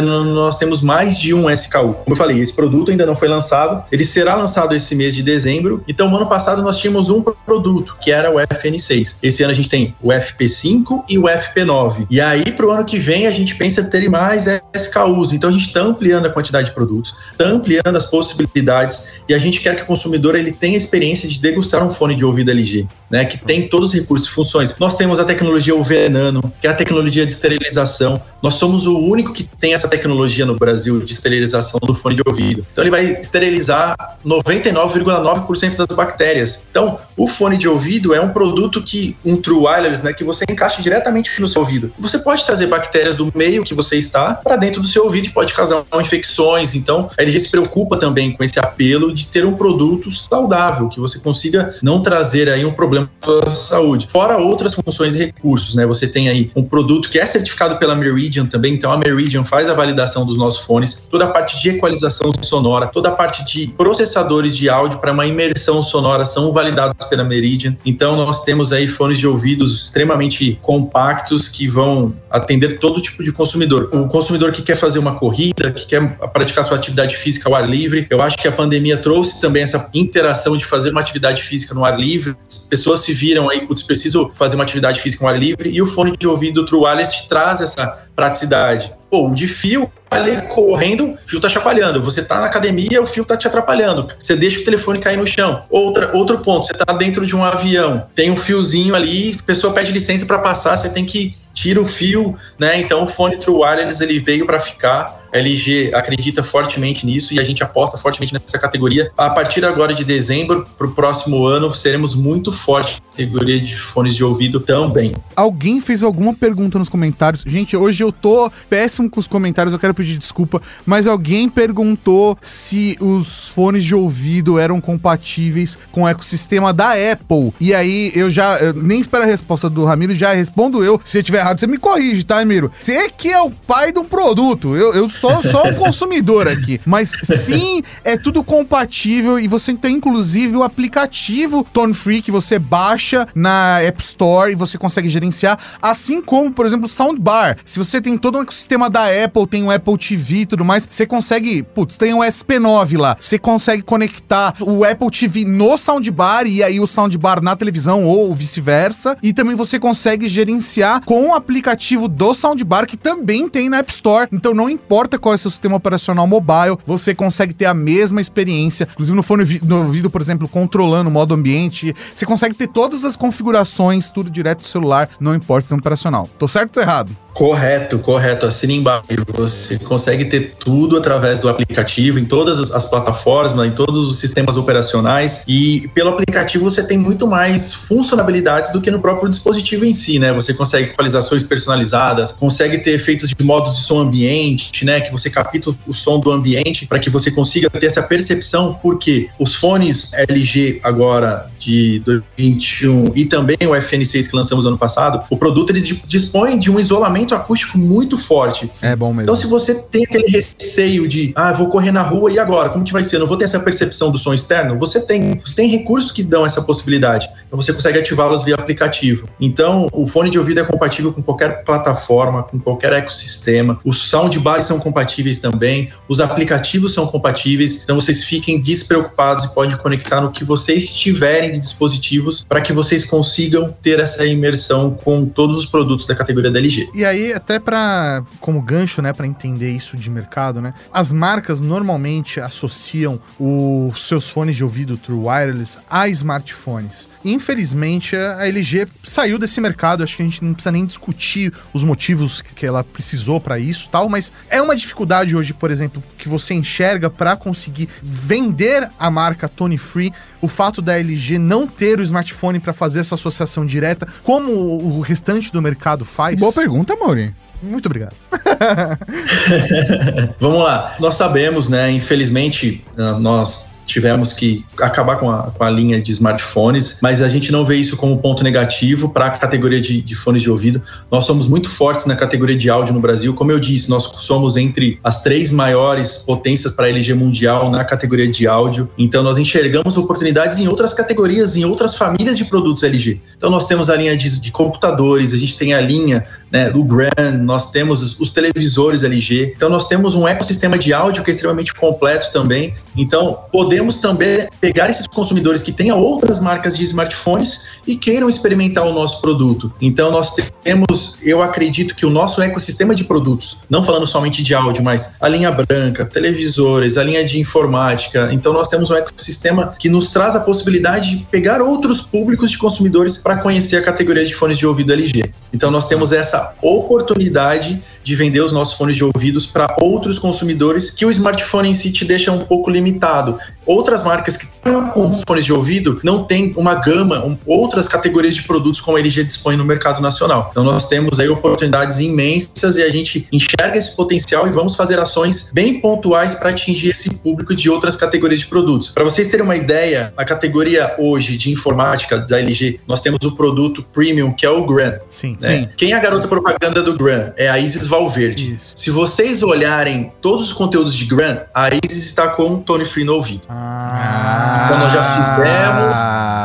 nós temos mais mais de um SKU. Como eu falei, esse produto ainda não foi lançado, ele será lançado esse mês de dezembro. Então, no ano passado nós tínhamos um produto, que era o FN6. Esse ano a gente tem o FP5 e o FP9. E aí, para o ano que vem, a gente pensa ter mais SKUs. Então, a gente está ampliando a quantidade de produtos, está ampliando as possibilidades e a gente quer que o consumidor ele tenha a experiência de degustar um fone de ouvido LG, né? Que tem todos os recursos e funções. Nós temos a tecnologia UV Nano, que é a tecnologia de esterilização. Nós somos o único que tem essa tecnologia no Brasil de esterilização do fone de ouvido. Então, ele vai esterilizar 99,9% das bactérias. Então, o fone de ouvido é um produto que um True Wireless, né, que você encaixa diretamente no seu ouvido. Você pode trazer bactérias do meio que você está para dentro do seu ouvido e pode causar infecções. Então, a LG se preocupa também com esse apelo de ter um produto saudável, que você consiga não trazer aí um problema para a saúde. Fora outras funções e recursos, né? Você tem aí um produto que é certificado pela Meridian também, então a Meridian faz a validação dos nossos fones, toda a parte de equalização sonora, toda a parte de processadores de áudio para uma imersão sonora são validados pela Meridian. Então nós temos aí fones de ouvidos extremamente compactos que vão atender todo tipo de consumidor. O consumidor que quer fazer uma corrida, que quer praticar sua atividade física ao ar livre. Eu acho que a pandemia trouxe também essa interação de fazer uma atividade física no ar livre. As pessoas se viram aí, putz, preciso fazer uma atividade física no ar livre e o fone de ouvido True Wireless traz essa praticidade. Pô, o de fio, ali correndo, o fio tá chacoalhando. Você tá na academia, o fio tá te atrapalhando. Você deixa o telefone cair no chão. Outra, outro ponto, você tá dentro de um avião, tem um fiozinho ali, a pessoa pede licença para passar, você tem que tira o fio, né? Então o fone True Wireless ele veio para ficar. LG acredita fortemente nisso e a gente aposta fortemente nessa categoria. A partir agora de dezembro, para o próximo ano, seremos muito forte na categoria de fones de ouvido também. Alguém fez alguma pergunta nos comentários? Gente, hoje eu tô péssimo com os comentários, eu quero pedir desculpa, mas alguém perguntou se os fones de ouvido eram compatíveis com o ecossistema da Apple. E aí eu já eu nem espero a resposta do Ramiro, já respondo eu. Se eu tiver errado, você me corrige, tá, Ramiro? Você que é o pai do produto. Eu, eu sou só um consumidor aqui. Mas sim, é tudo compatível e você tem inclusive o aplicativo Tone Free que você baixa na App Store e você consegue gerenciar, assim como, por exemplo, Soundbar. Se você tem todo um ecossistema da Apple, tem o Apple TV e tudo mais, você consegue, putz, tem o SP9 lá, você consegue conectar o Apple TV no Soundbar e aí o Soundbar na televisão ou vice-versa, e também você consegue gerenciar com o aplicativo do Soundbar que também tem na App Store. Então não importa qual é o seu sistema operacional mobile, você consegue ter a mesma experiência. Inclusive no fone no ouvido, por exemplo, controlando o modo ambiente, você consegue ter todas as configurações, tudo direto do celular, não importa o sistema operacional. Tô certo ou errado? Correto, correto. Assine embaixo. Você consegue ter tudo através do aplicativo, em todas as plataformas, em todos os sistemas operacionais. E pelo aplicativo você tem muito mais funcionalidades do que no próprio dispositivo em si, né? Você consegue equalizações personalizadas, consegue ter efeitos de modos de som ambiente, né? Que você capta o som do ambiente para que você consiga ter essa percepção, porque os fones LG agora de 2021 e também o FN6 que lançamos ano passado, o produto eles dispõem de um isolamento acústico muito forte. É bom mesmo. Então, se você tem aquele receio de, ah, vou correr na rua e agora? Como que vai ser? Não vou ter essa percepção do som externo? Você tem. Você tem recursos que dão essa possibilidade. Então, você consegue ativá-los via aplicativo. Então, o fone de ouvido é compatível com qualquer plataforma, com qualquer ecossistema. Os soundbars são compatíveis também. Os aplicativos são compatíveis. Então, vocês fiquem despreocupados e podem conectar no que vocês tiverem de dispositivos para que vocês consigam ter essa imersão com todos os produtos da categoria da LG. E aí, até para como gancho, né, para entender isso de mercado, né? As marcas normalmente associam os seus fones de ouvido True Wireless a smartphones. Infelizmente, a LG saiu desse mercado, acho que a gente não precisa nem discutir os motivos que ela precisou para isso, tal, mas é uma dificuldade hoje, por exemplo, que você enxerga para conseguir vender a marca Tony Free, o fato da LG não ter o smartphone para fazer essa associação direta, como o restante do mercado faz. Boa pergunta, Mauri. Muito obrigado. Vamos lá. Nós sabemos, né? Infelizmente, nós tivemos que acabar com a, com a linha de smartphones, mas a gente não vê isso como ponto negativo para a categoria de, de fones de ouvido. Nós somos muito fortes na categoria de áudio no Brasil. Como eu disse, nós somos entre as três maiores potências para LG mundial na categoria de áudio. Então, nós enxergamos oportunidades em outras categorias, em outras famílias de produtos LG. Então, nós temos a linha de, de computadores, a gente tem a linha né, do GRAN, nós temos os, os, televisores LG. Então, nós temos um ecossistema de áudio que é extremamente completo também. Então, podemos também pegar esses consumidores que tenham outras marcas de smartphones e queiram experimentar o nosso produto. Então, nós temos, eu acredito que o nosso ecossistema de produtos, não falando somente de áudio, mas a linha branca, televisores, a linha de informática. Então, nós temos um ecossistema que nos traz a possibilidade de pegar outros públicos de consumidores para conhecer a categoria de fones de ouvido LG. Então, nós temos essa oportunidade de vender os nossos fones de ouvidos para outros consumidores que o smartphone em si te deixa um pouco limitado. Outras marcas que estão com fones de ouvido não têm uma gama, um, outras categorias de produtos como a LG dispõe no mercado nacional. Então nós temos aí oportunidades imensas e a gente enxerga esse potencial e vamos fazer ações bem pontuais para atingir esse público de outras categorias de produtos. Para vocês terem uma ideia, a categoria hoje de informática da LG, nós temos o produto premium que é o Gran. Sim, né? sim. Quem é a garota propaganda do Gran? É a Isis Valverde. Isso. Se vocês olharem todos os conteúdos de Gran, a Isis está com o Tony Free no ouvido. Ah. Então nós já fizemos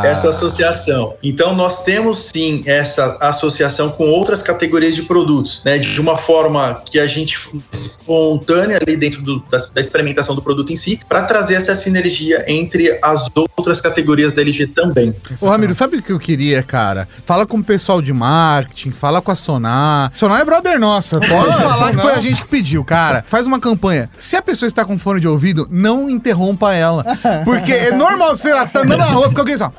essa associação. Então nós temos sim essa associação com outras categorias de produtos, né? De uma forma que a gente espontânea ali dentro do, da, da, experimentação do produto em si, para trazer essa sinergia entre as outras categorias da LG também. Ô Ramiro, sabe o que eu queria, cara? Fala com o pessoal de marketing, fala com a Sonar. Sonar é brother nossa, pode falar que foi a gente que pediu, cara. Faz uma campanha. Se a pessoa está com fone de ouvido, não interrompa ela. Porque é normal, sei lá, você tá andando na rua, fica alguém só.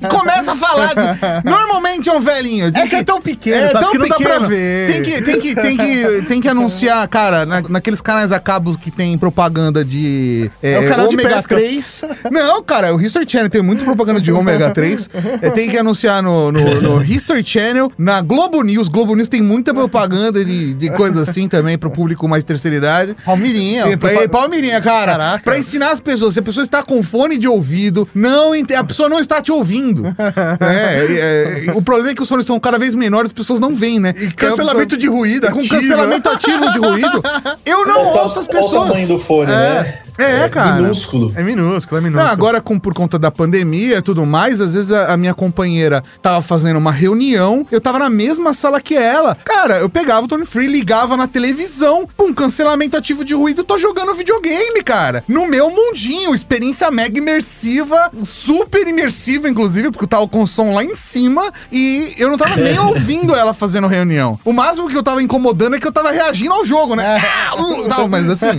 E começa a falar. De, normalmente é um velhinho. É que é tão pequeno, é sabe, tão que não dá pra ver. Tem que, tem que, tem que, tem que anunciar, cara, na- naqueles canais a cabos que tem propaganda de. É o canal de ômega pesca. 3. Não, cara, o History Channel tem muito propaganda de ômega 3. É, tem que anunciar no, no, no History Channel, na Globo News. Globo News tem muita propaganda de, de coisas assim também pro público mais terceira idade. Palmirinha. Tem, propa- é, Palmeirinha, cara. Caraca. Pra ensinar as pessoas. Se a pessoa está com fone de ouvido, não ente- a pessoa não está te ouvindo. É, é, o problema é que os fones estão cada vez menores, as pessoas não veem, né? E cancelamento de ruído Com ativo. cancelamento ativo de ruído, eu não ouço as olha o pessoas. tamanho do fone, né? É, cara. Minúsculo. É minúsculo, é Não, minúsculo. agora, com, por conta da pandemia e tudo mais, às vezes a, a minha companheira tava fazendo uma reunião, eu tava na mesma sala que ela. Cara, eu pegava o Tony Free, ligava na televisão, pum, cancelamento ativo de ruído, tô jogando videogame, cara. No meu mundinho, experiência mega imersiva, super imersiva, inclusive, porque eu tava com o som lá em cima e eu não tava nem ouvindo ela fazendo reunião. O máximo que eu tava incomodando é que eu tava reagindo ao jogo, né? Não, mas assim,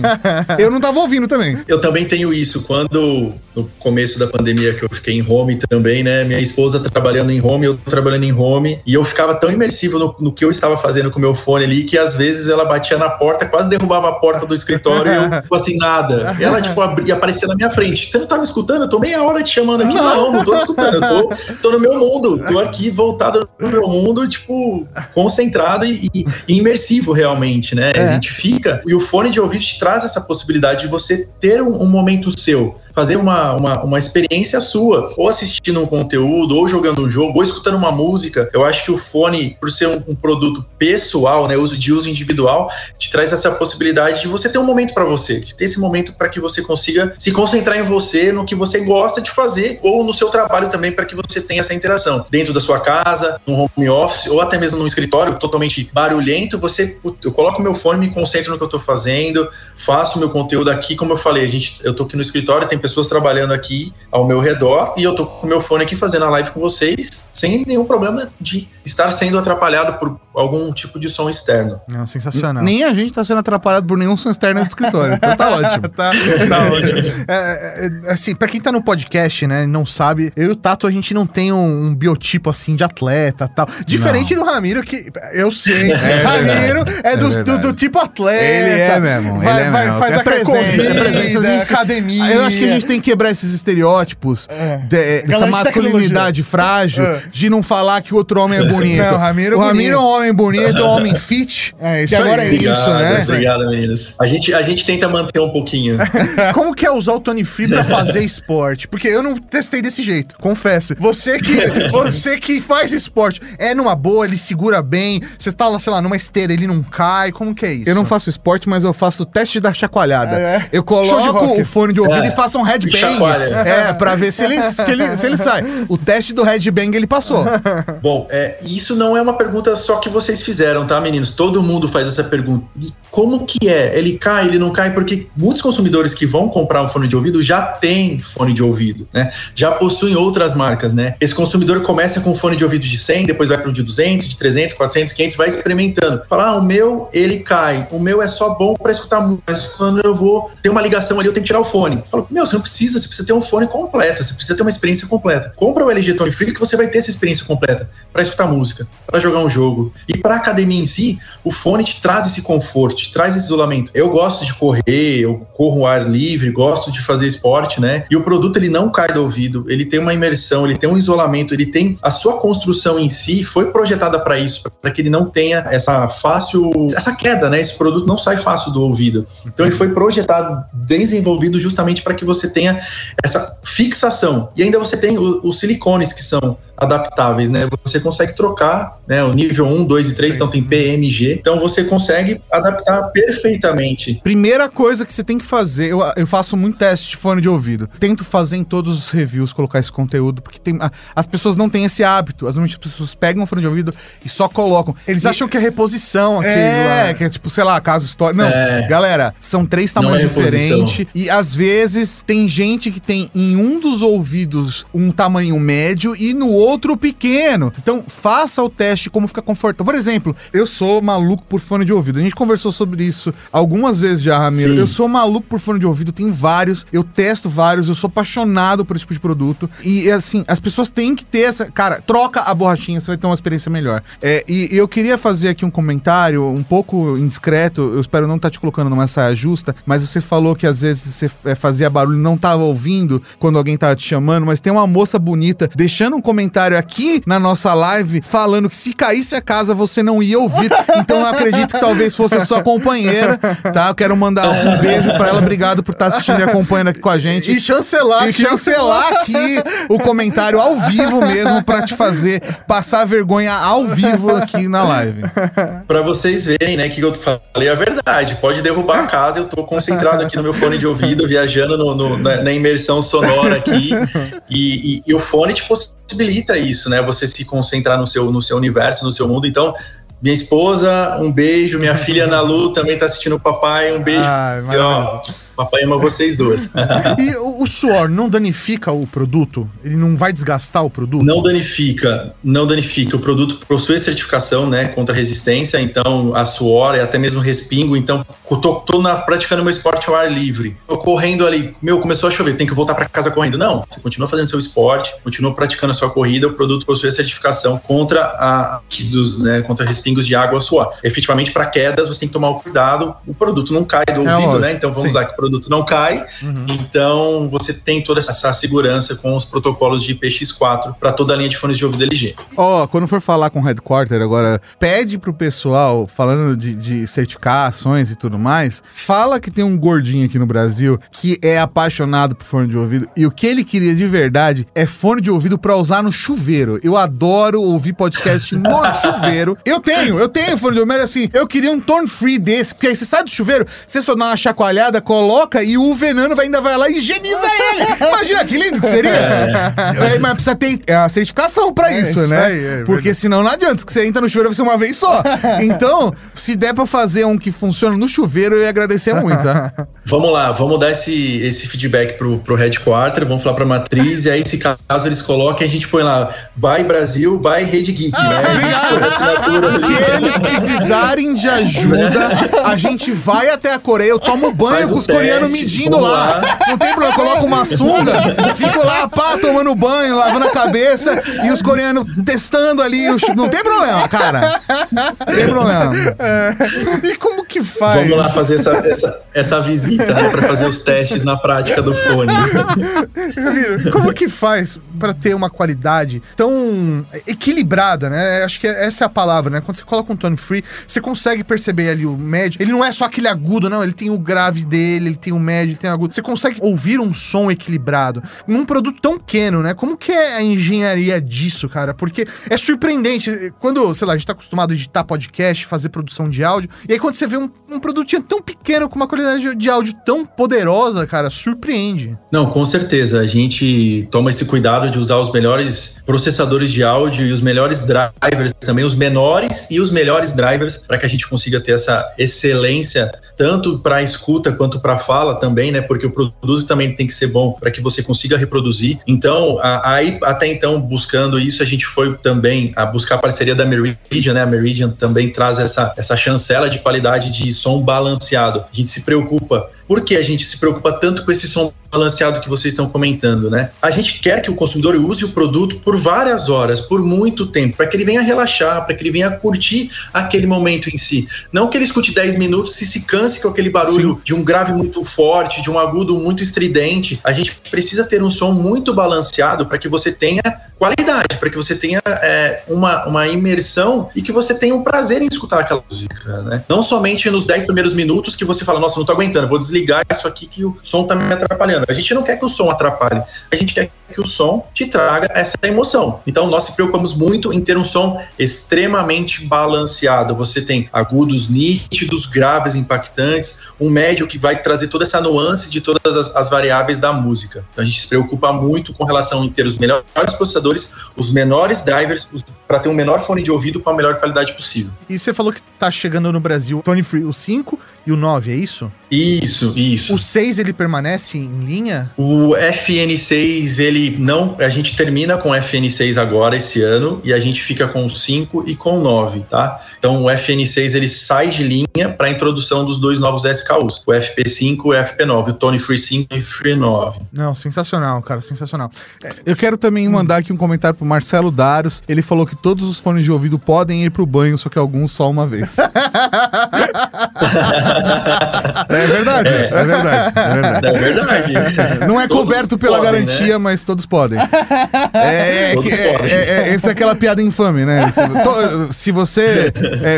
eu não tava ouvindo também. Eu também tenho isso. Quando, no começo da pandemia, que eu fiquei em home também, né? Minha esposa trabalhando em home, eu trabalhando em home, e eu ficava tão imersivo no, no que eu estava fazendo com o meu fone ali, que às vezes ela batia na porta, quase derrubava a porta do escritório, e eu, tipo assim, nada. E ela, tipo, abria, aparecia na minha frente. Você não tá me escutando? Eu tô meia hora te chamando aqui. Não, não tô te escutando. Eu tô, tô no meu mundo. Tô aqui voltado no meu mundo, tipo, concentrado e, e- e imersivo realmente, né? A gente fica. E o fone de ouvido te traz essa possibilidade de você ter um, um momento seu. Fazer uma, uma, uma experiência sua, ou assistindo um conteúdo, ou jogando um jogo, ou escutando uma música. Eu acho que o fone, por ser um, um produto pessoal, né, uso de uso individual, te traz essa possibilidade de você ter um momento para você, de ter esse momento para que você consiga se concentrar em você, no que você gosta de fazer, ou no seu trabalho também, para que você tenha essa interação. Dentro da sua casa, no home office, ou até mesmo num escritório totalmente barulhento, você, eu coloco meu fone, me concentro no que eu tô fazendo, faço meu conteúdo aqui, como eu falei, a gente, eu tô aqui no escritório, tem pessoas trabalhando aqui ao meu redor, e eu tô com o meu fone aqui fazendo a live com vocês, sem nenhum problema de estar sendo atrapalhado por algum tipo de som externo. Não, sensacional. Nem a gente tá sendo atrapalhado por nenhum som externo do escritório. Então tá ótimo. tá, tá ótimo. É, é, assim, pra quem tá no podcast, né, e não sabe, eu e o Tato, a gente não tem um, um biotipo assim de atleta tal. Diferente do Ramiro, que eu sei. Ramiro é, do, É do, do verdade. tipo atleta. Ele é mesmo, Vai, ele é vai, mesmo. faz É a presença, corrida, é presença de- academia. Eu acho que a gente tem que quebrar esses estereótipos, de- essa masculinidade frágil, É. de não falar que o outro homem é bonito. Não, o Ramiro é o Ramiro é um homem bonito, é um homem fit. É, isso agora aí. é isso, né? Obrigado, meninas. A gente, a gente tenta manter um pouquinho. Como que é usar o Tony Free pra fazer esporte? Porque eu não testei desse jeito, confesso. Você que, você que faz esporte, é numa boa, ele segura bem, você tá lá, sei lá, numa esteira, ele não cai, como que é isso? Eu não faço esporte, mas eu faço o teste da chacoalhada. É, é. Eu coloco o fone de ouvido É. e faço um headbang. Chacoalha. É, pra ver se ele, que ele- se ele sai. O teste do headbang ele passou. Bom, é, isso não é uma pergunta só que vocês fizeram, tá, meninos? Todo mundo faz essa pergunta. E como que é? Ele cai, ele não cai? Porque muitos consumidores que vão comprar um fone de ouvido já têm fone de ouvido, né? Já possuem outras marcas, né? Esse consumidor começa com um fone de ouvido de 100, depois vai para o de 200, de 300, 400, 500, vai experimentando. Fala, ah, o meu, ele cai. O meu é só bom para escutar música. Mas quando eu vou ter uma ligação ali, eu tenho que tirar o fone. Falo, meu, você não precisa, você precisa ter um fone completo, você precisa ter uma experiência completa. Compra o LG Tone Free que você vai ter essa experiência completa para escutar música, para jogar um jogo. E para academia em si, o fone te traz esse conforto, te traz esse isolamento. Eu gosto de correr, eu corro ao ar livre, gosto de fazer esporte, né? E o produto ele não cai do ouvido, ele tem uma imersão, ele tem um isolamento, ele tem a sua construção em si foi projetada para isso, para que ele não tenha essa fácil, essa queda, né? Esse produto não sai fácil do ouvido. Então ele foi projetado, desenvolvido justamente para que você tenha essa fixação. E ainda você tem o- os silicones que são adaptáveis, né? Você consegue trocar, né? O nível 1, 2 e 3, então tem PMG. Então você consegue adaptar perfeitamente. Primeira coisa que você tem que fazer, eu, eu faço muito teste de fone de ouvido. Tento fazer em todos os reviews colocar esse conteúdo, porque tem, a- as pessoas não têm esse hábito. As, pessoas pegam o fone de ouvido e só colocam. Eles E- acham que é reposição aquele É, lá. que é tipo, sei lá, caso histórico. Não, É. galera, são três Não tamanhos é diferentes. E às vezes tem gente que tem em um dos ouvidos um tamanho médio e no outro pequeno. Então faça o teste como fica confortável. Por exemplo, eu sou maluco por fone de ouvido. A gente conversou sobre isso algumas vezes já, Ramiro. Sim. Eu sou maluco por fone de ouvido, tem vários, eu testo vários, eu sou apaixonado por esse tipo de produto. E assim, as pessoas têm que ter essa. Cara, troca a borrachinha, você vai ter uma experiência melhor. É, e eu queria fazer aqui um comentário um pouco indiscreto, eu espero não estar te colocando numa saia justa, mas você falou que às vezes você é, fazia barulho não tava ouvindo quando alguém tava te chamando, mas tem uma moça bonita deixando um comentário aqui na nossa live falando que se caísse a casa você não ia ouvir. Então eu acredito que talvez fosse a sua companheira, tá? Eu quero mandar um beijo pra ela, obrigado por estar assistindo e acompanhando aqui com a gente. E chancelar E aqui. chancelar aqui o comentário ao vivo mesmo pra te fazer passar vergonha ao vivo aqui na live. Para vocês verem, né, que eu falei a verdade. Pode derrubar a casa, eu tô concentrado aqui no meu fone de ouvido, viajando no- no- na, na imersão sonora aqui. E, e- e o fone te possibilita isso, né? Você se concentrar no seu, no seu universo, no seu mundo. Então, minha esposa, um beijo. Minha filha Ana Lu também tá assistindo o papai, um beijo. Ai, E, ó, papai ama vocês duas. E o, suor não danifica o produto? Ele não vai desgastar o produto? Não danifica, não danifica. O produto possui certificação, né, contra resistência, então a suor e até mesmo respingo. Então, tô, tô na, praticando meu esporte ao ar livre. Tô correndo ali, meu, começou a chover, tem que voltar para casa correndo. Não, você continua fazendo seu esporte, continua praticando a sua corrida, o produto possui a certificação contra a dos, né, contra respingos de água ou suor. Efetivamente, para quedas, você tem que tomar o cuidado. O produto não cai do É ouvido, né? Então vamos sim. lá, que o produto não cai. Uhum. Então, você tem toda essa segurança com os protocolos de IPX4 para toda a linha de fones de ouvido LG. Ó, quando for falar com o headquarter agora, pede pro pessoal, falando de, de certificações e tudo mais, fala que tem um gordinho aqui no Brasil que é apaixonado por fone de ouvido e o que ele queria de verdade é fone de ouvido pra usar no chuveiro. Eu adoro ouvir podcast no chuveiro. Eu tenho, eu tenho fone de ouvido, mas assim, eu queria um tone free desse, porque aí você sai do chuveiro, você só dá uma chacoalhada, coloca e o veneno vai, ainda vai lá e higieniza ele. Imagina que lindo que seria. É, mas precisa ter a certificação pra É, isso, isso né? aí, é Porque verdade. senão não adianta, que você entra no chuveiro vai ser uma vez só. Então, se der pra fazer um que funcione no chuveiro, eu ia agradecer muito, tá? Vamos lá, vamos dar esse, esse feedback pro, pro headquarter, vamos falar pra matriz, e aí, se caso eles coloquem, a gente põe lá, by Brasil, by Rede Geek, né? A gente põe a assinatura Se eles precisarem de ajuda, a gente vai até a Coreia, eu tomo banho Faz com os coreanos teste, medindo lá. lá. Não tem problema, coloco uma sunga, fico lá, pá, tomando banho, lavando a cabeça, e os coreanos testando ali. os- Não tem problema, cara. Não tem problema. E como que faz? Vamos lá fazer essa, essa, essa visita, né, para fazer os testes na prática do fone. Como que faz para ter uma qualidade tão equilibrada, né? Acho que essa é a palavra, né? Quando você coloca um tone free, você consegue perceber ali o médio. Ele não é só aquele agudo, não. Ele tem o grave dele, tem o médio, tem o agudo. Você consegue ouvir um som equilibrado num produto tão pequeno, né? Como que é a engenharia disso, cara? Porque é surpreendente. Quando, sei lá, a gente tá acostumado a editar podcast, fazer produção de áudio, e aí quando você vê um, um produtinho tão pequeno com uma qualidade de áudio tão poderosa, cara, surpreende. Não, com certeza. A gente toma esse cuidado de usar os melhores processadores de áudio e os melhores drivers também, os menores e os melhores drivers, para que a gente consiga ter essa excelência, tanto para escuta quanto para fala também, né? Porque o produto também tem que ser bom para que você consiga reproduzir. Então, aí até então, buscando isso, a gente foi também a buscar a parceria da Meridian, né? A Meridian também traz essa, essa chancela de qualidade de som balanceado. A gente se preocupa por que a gente se preocupa tanto com esse som balanceado que vocês estão comentando, né? A gente quer que o consumidor use o produto por várias horas, por muito tempo, para que ele venha relaxar, para que ele venha curtir aquele momento em si. Não que ele escute 10 minutos e se canse com aquele barulho Sim. de um grave muito forte, de um agudo muito estridente. A gente precisa ter um som muito balanceado para que você tenha qualidade, para que você tenha é, uma, uma imersão e que você tenha um prazer em escutar aquela música, né? Não somente nos 10 primeiros minutos que você fala, nossa, não tô aguentando, vou desligar isso aqui que o som tá me atrapalhando. A gente não quer que o som atrapalhe, a gente quer que o som te traga essa emoção. Então nós se preocupamos muito em ter um som extremamente balanceado. Você tem agudos nítidos, graves impactantes, um médio que vai trazer toda essa nuance de todas as, as variáveis da música. Então a gente se preocupa muito com relação em ter os melhores processadores, os menores drivers, para ter um menor fone de ouvido com a melhor qualidade possível. E você falou que tá chegando no Brasil Tony Free o 5 e o 9, é isso? Isso, isso. O 6 ele permanece em linha? O FN6 ele não, a gente termina com o FN6 agora esse ano e a gente fica com o 5 e com o 9, tá? Então o FN6 ele sai de linha para a introdução dos dois novos SKUs, o FP5 e o FP9, o Tony Free 5 e Free 9. Não, sensacional, cara, sensacional. Eu quero também mandar aqui um comentário pro Marcelo Daros. Ele falou que todos os fones de ouvido podem ir pro banho, só que alguns só uma vez. é verdade, é. é. verdade, é verdade. É verdade. Não é todos coberto pela podem, garantia, né? mas todos podem. É, é todos é, podem. É, essa é aquela piada infame, né? Se, to, se você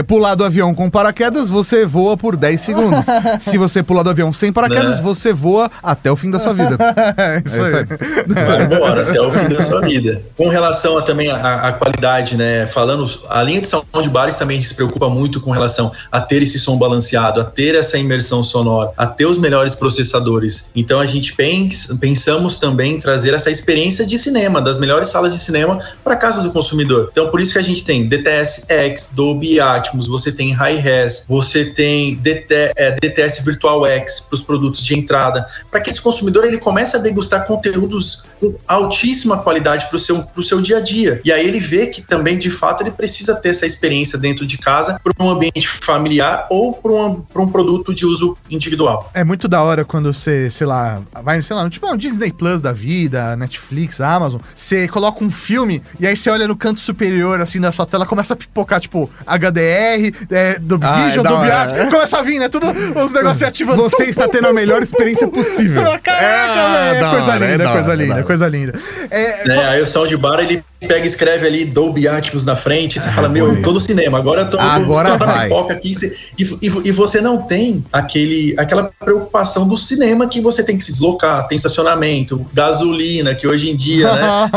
pular do avião com paraquedas, você voa por 10 segundos. Se você pular do avião sem paraquedas, né? você voa até o fim da sua vida. É isso aí. Vai embora, até o fim da sua vida. Com relação a, também à qualidade, né? Falando, a linha de soundbars também se preocupa muito com relação a ter esse som balanceado, a ter essa imersão sonora, a ter os melhores processadores. Então a gente pensa, pensamos também em trazer essa experiência de cinema, das melhores salas de cinema para casa do consumidor. Então por isso que a gente tem DTS X, Dolby Atmos, você tem Hi-Res, você tem DT, é, DTS Virtual X para os produtos de entrada, para que esse consumidor ele comece a degustar conteúdos com altíssima qualidade para o seu, seu dia a dia. E aí ele vê que também, de fato, ele precisa ter essa experiência dentro de casa para um ambiente familiar ou para um, um produto de uso individual. É muito da hora quando você, sei lá, vai, sei lá, tipo um Disney Plus da vida, Netflix, Amazon, você coloca um filme e aí você olha no canto superior, assim, da sua tela, começa a pipocar, tipo, HDR, é, do ah, Vision, é do VR, começa a vir, né? Tudo os negócios ativando. Você está tendo a melhor experiência possível. Você fala, caraca, é, é coisa linda, é coisa linda, coisa linda. É, é, aí o soundbar, ele pega e escreve ali Dolby Atmos na frente, e você ah, fala, meu, eu tô no cinema, agora eu tô agora da pipoca aqui, e, e, e, você não tem aquele, aquela preocupação do cinema que você tem que se deslocar, tem estacionamento, gasolina, que hoje em dia, né,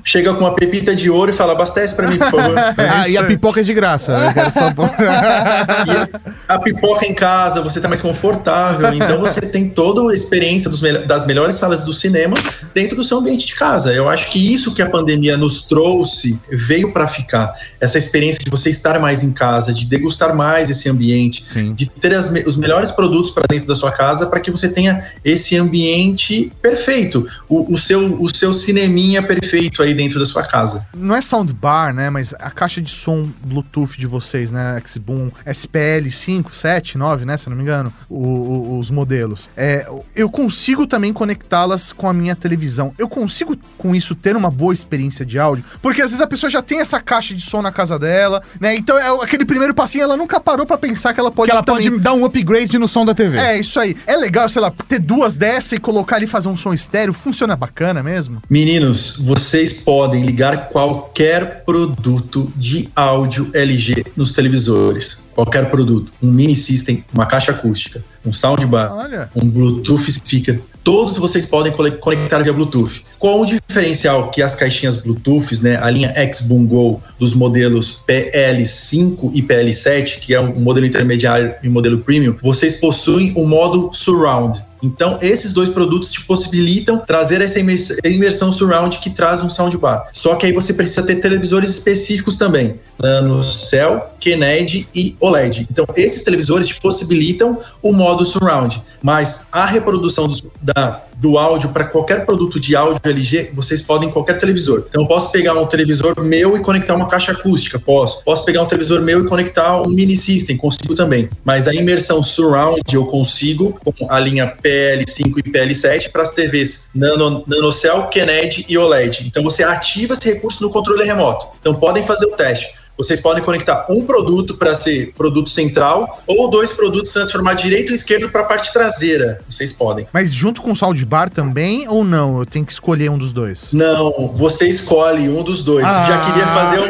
chega com uma pepita de ouro e fala, abastece pra mim, por favor. ah, e a pipoca é de graça, eu quero só... a, a pipoca em casa, você tá mais confortável, então você tem toda a experiência dos, das melhores salas do cinema dentro do seu ambiente de casa. Eu acho que isso que a pandemia nos trouxe, veio para ficar. Essa experiência de você estar mais em casa, de degustar mais esse ambiente, Sim. de ter as, os melhores produtos para dentro da sua casa para que você tenha esse ambiente perfeito, o, o, seu, o seu cineminha perfeito aí dentro da sua casa. Não é soundbar, né? Mas a caixa de som Bluetooth de vocês, né? Xboom SPL 5, 7, 9, né? Se não me engano, o, o, os modelos. É, eu consigo também conectá-las com a minha televisão. Eu eu consigo com isso ter uma boa experiência de áudio? Porque às vezes a pessoa já tem essa caixa de som na casa dela, né? Então é aquele primeiro passinho, ela nunca parou para pensar que ela pode que ela também... pode dar um upgrade no som da TV. É, isso aí. É legal, sei lá, ter duas dessa e colocar ali e fazer um som estéreo, funciona bacana mesmo? Meninos, vocês podem ligar qualquer produto de áudio LG nos televisores qualquer produto, um mini system, uma caixa acústica, um soundbar, Olha. um Bluetooth speaker, todos vocês podem conectar via Bluetooth. Com o diferencial que as caixinhas Bluetooth, né, a linha X-Boom Go dos modelos PL5 e PL7, que é um modelo intermediário e um modelo premium, vocês possuem o um modo Surround. Então, esses dois produtos te possibilitam trazer essa imersão surround que traz um soundbar. Só que aí você precisa ter televisores específicos também, Nano Cell, Kennedy e OLED. Então, esses televisores te possibilitam o modo surround, mas a reprodução dos, da do áudio para qualquer produto de áudio LG, vocês podem em qualquer televisor. Então eu posso pegar um televisor meu e conectar uma caixa acústica, posso. Posso pegar um televisor meu e conectar um mini system, consigo também. Mas a imersão surround eu consigo com a linha PL5 e PL7 para as TVs Nano, NanoCell, Kennedy e OLED. Então você ativa esse recurso no controle remoto. Então podem fazer o teste. Vocês podem conectar um produto para ser produto central ou dois produtos transformar direito e esquerdo para a parte traseira. Vocês podem. Mas junto com o soundbar também ou não? Eu tenho que escolher um dos dois? Não, você escolhe um dos dois. Ah. Já queria fazer um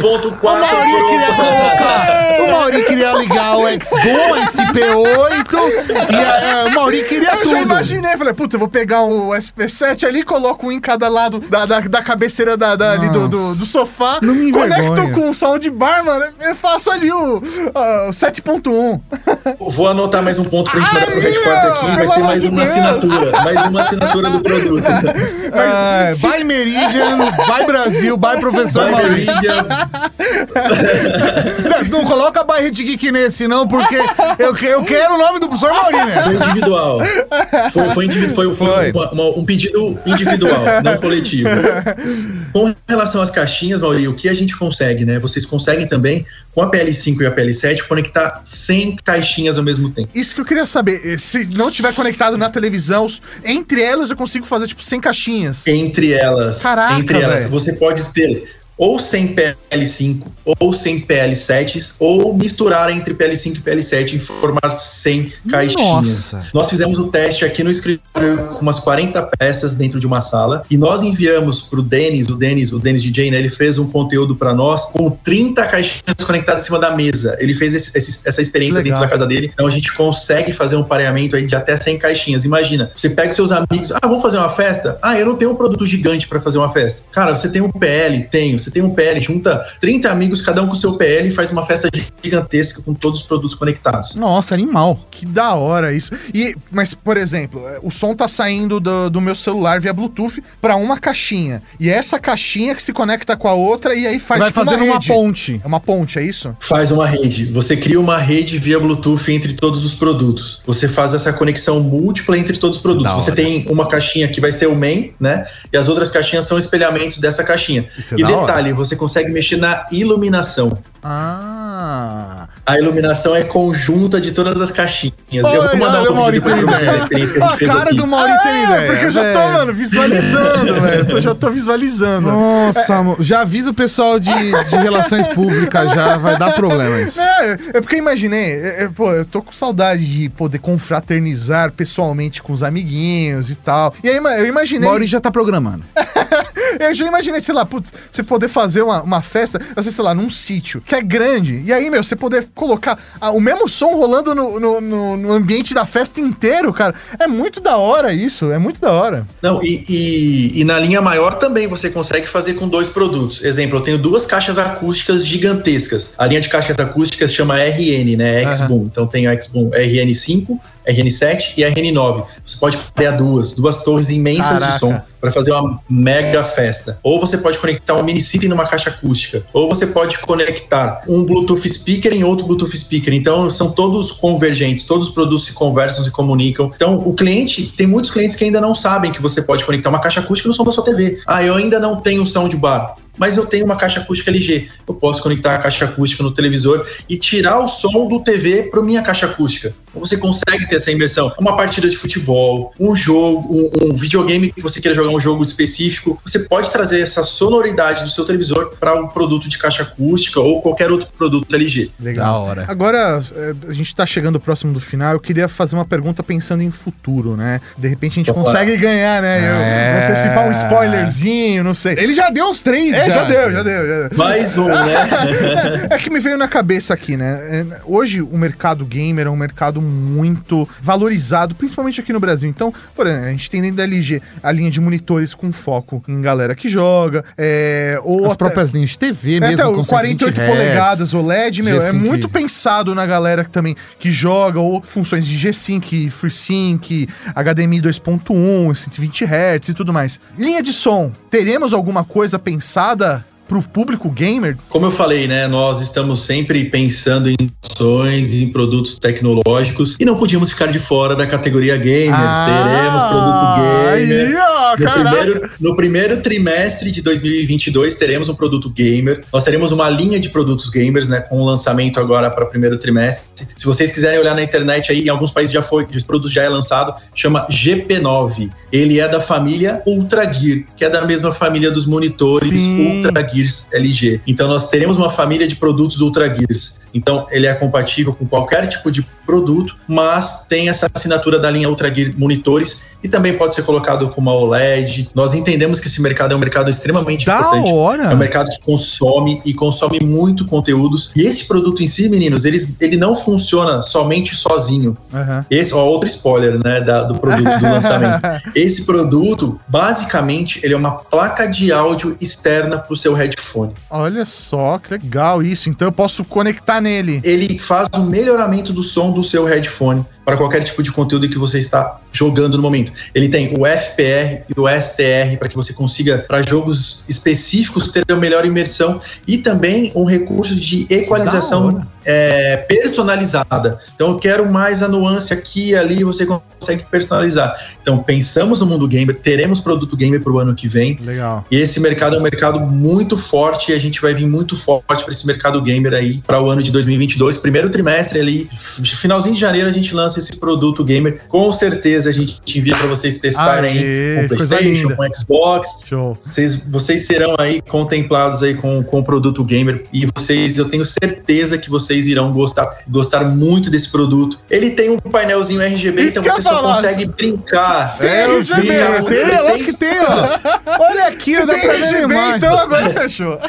5.1.4. Ah, o Mauri queria colocar. O Mauri queria ligar o Xbox, o SP8 e a, a, o Mauri queria eu imaginei, falei, putz, eu vou pegar o SP7 ali, coloco um em cada lado da, da, da cabeceira da, da ali do, do, do, sofá. Não me conecto com o soundbar, mano, eu faço ali o, uh, 7.1. Vou anotar mais um ponto pra gente mandar pro headquarter aqui, vai ser mais uma Deus. assinatura, mais uma assinatura do produto. Ah, vai Meridian, vai Brasil, vai professor vai Meridian. não coloca By Hit Geek nesse não, porque eu, eu quero o nome do professor Maurinho. Né? Individual. Foi, foi, individu foi, foi, foi. Uma, um pedido individual, não coletivo. Com relação às caixinhas, Maurinho, o que a gente consegue consegue, né? Vocês conseguem também, com a PL5 e a PL7, conectar 100 caixinhas ao mesmo tempo. Isso que eu queria saber. Eh, se não tiver conectado na televisão, entre elas eu consigo fazer, tipo, 100 caixinhas. Entre elas. Caraca, Entre elas. Véio. Você pode ter ou sem PL5 ou sem PL7 ou misturar entre PL5 e PL7 e formar 100 caixinhas. Nossa. Nós fizemos o teste aqui no escritório com umas 40 peças dentro de uma sala e nós enviamos para o Denis, o Denis, o Denis DJ, né, ele fez um conteúdo para nós com 30 caixinhas conectadas em cima da mesa. Ele fez esse, esse, essa experiência Legal. dentro da casa dele. Então a gente consegue fazer um pareamento aí de até 100 caixinhas. Imagina, você pega seus amigos, ah, vamos fazer uma festa? Ah, eu não tenho um produto gigante para fazer uma festa. Cara, você tem um PL? Tenho você tem um PL, junta 30 amigos, cada um com seu PL e faz uma festa gigantesca com todos os produtos conectados. Nossa, animal. Que da hora isso. E, mas, por exemplo, é, o som tá saindo do, do meu celular via Bluetooth para uma caixinha. E é essa caixinha que se conecta com a outra e aí faz Vai tipo, fazendo uma, uma, ponte. É uma ponte, é isso? Faz uma rede. Você cria uma rede via Bluetooth entre todos os produtos. Você faz essa conexão múltipla entre todos os produtos. Você tem uma caixinha que vai ser o main, né? E as outras caixinhas são espelhamentos dessa caixinha. Isso é e detalhe, hora. Você consegue mexer na iluminação. Ah. A iluminação é conjunta de todas as caixinhas. eu vou mandar um vídeo pra vocês da experiência que a gente a fez cara aqui. do Mauri tem é, ideia. Porque eu já tô, mano, visualizando, velho. Eu já tô visualizando. Nossa, é, já avisa o pessoal de, de relações públicas, já vai dar problema isso. É, é porque eu imaginei, é, é, pô, eu tô com saudade de poder confraternizar pessoalmente com os amiguinhos e tal. E aí eu imaginei... Mauri já tá programando. eu já imaginei, sei lá, putz, você poder fazer uma, uma festa, sei lá, num sítio, que é grande. E aí, meu, você poder colocar ah, o mesmo som rolando no, no, no, no, ambiente da festa inteiro, cara. É muito da hora isso, é muito da hora. Não, e, e, e na linha maior também você consegue fazer com dois produtos. Exemplo, eu tenho duas caixas acústicas gigantescas. A linha de caixas acústicas chama RN, né? X-Boom. Então tem o X-Boom RN5, RN7 e RN9. Você pode criar duas, duas torres imensas Caraca. de som para fazer uma mega festa. Ou você pode conectar um mini system numa caixa acústica. Ou você pode conectar um Bluetooth speaker em outro Bluetooth speaker. Então são todos convergentes, todos os produtos se conversam, se comunicam. Então o cliente, tem muitos clientes que ainda não sabem que você pode conectar uma caixa acústica no som da sua TV. Ah, eu ainda não tenho soundbar mas eu tenho uma caixa acústica LG. Eu posso conectar a caixa acústica no televisor e tirar o som do TV para minha caixa acústica. Então você consegue ter essa imersão. Uma partida de futebol, um jogo, um, um videogame que você queira jogar um jogo específico, você pode trazer essa sonoridade do seu televisor para um produto de caixa acústica ou qualquer outro produto LG. Legal. Da hora. Agora, é, a gente está chegando próximo do final. Eu queria fazer uma pergunta pensando em futuro, né? De repente a gente Opa. consegue ganhar, né? É. antecipar um spoilerzinho, não sei. Ele já deu uns três, É, já, já deu, já deu, já deu. Mais um, né? é que me veio na cabeça aqui, né? É, hoje o mercado gamer é um mercado muito valorizado, principalmente aqui no Brasil. Então, por exemplo, a gente tem dentro da LG a linha de monitores com foco em galera que joga, é, ou as até, próprias linhas de TV mesmo, até, com 48 polegadadas OLED, meu, G5. é muito pensado na galera que também que joga ou funções de G-Sync, FreeSync, HDMI 2.1, 120 Hz e tudo mais. Linha de som, teremos alguma coisa pensada para o público gamer? Como eu falei, né, nós estamos sempre pensando em ações e em produtos tecnológicos e não podíamos ficar de fora da categoria gamers. Ah, Teremos produto gamer. Aí, ó, no, primeiro, no primeiro trimestre de 2022 teremos um produto gamer. Nós teremos uma linha de produtos gamers, né, com o lançamento agora para o primeiro trimestre. Se vocês quiserem olhar na internet aí, em alguns países já foi, os produtos já é lançado, chama GP9. Ele é da família Ultra Gear, que é da mesma família dos monitores Sim. Ultra Gear Gears LG. Então nós teremos uma família de produtos Ultra Gears. Então ele é compatível com qualquer tipo de produto, mas tem essa assinatura da linha Ultra Gear monitores e também pode ser colocado com uma OLED. Nós entendemos que esse mercado é um mercado extremamente da importante. Hora. É um mercado que consome e consome muito conteúdos. E esse produto em si, meninos, ele, ele não funciona somente sozinho. Uhum. Esse, ó, outro spoiler, né, da, do produto do lançamento. Esse produto, basicamente, ele é uma placa de áudio externa para o seu headphone. Olha só, que legal isso. Então eu posso conectar nele. Ele faz o melhoramento do som do seu headphone para qualquer tipo de conteúdo que você está jogando no momento. Ele tem o FPR e o STR para que você consiga, para jogos específicos, ter a melhor imersão e também um recurso de equalização é, personalizada. Então, eu quero mais a nuance aqui e ali, você consegue personalizar. Então, pensamos no mundo gamer, teremos produto gamer para o ano que vem. Legal. E esse mercado é um mercado muito forte e a gente vai vir muito forte para esse mercado gamer aí para o ano de 2022. Primeiro trimestre ali, finalzinho de janeiro, a gente lança esse produto gamer. Com certeza a gente envia para vocês testarem Aê, aí com PlayStation, com Xbox. Vocês, vocês serão aí contemplados aí com, com o produto gamer e vocês, eu tenho certeza que vocês irão gostar, gostar muito desse produto. Ele tem um painelzinho RGB, Isso então você só falar. consegue brincar. É, RGB, tem, acho que tem, ó. Olha aqui, você dá tem pra RGB, então agora fechou.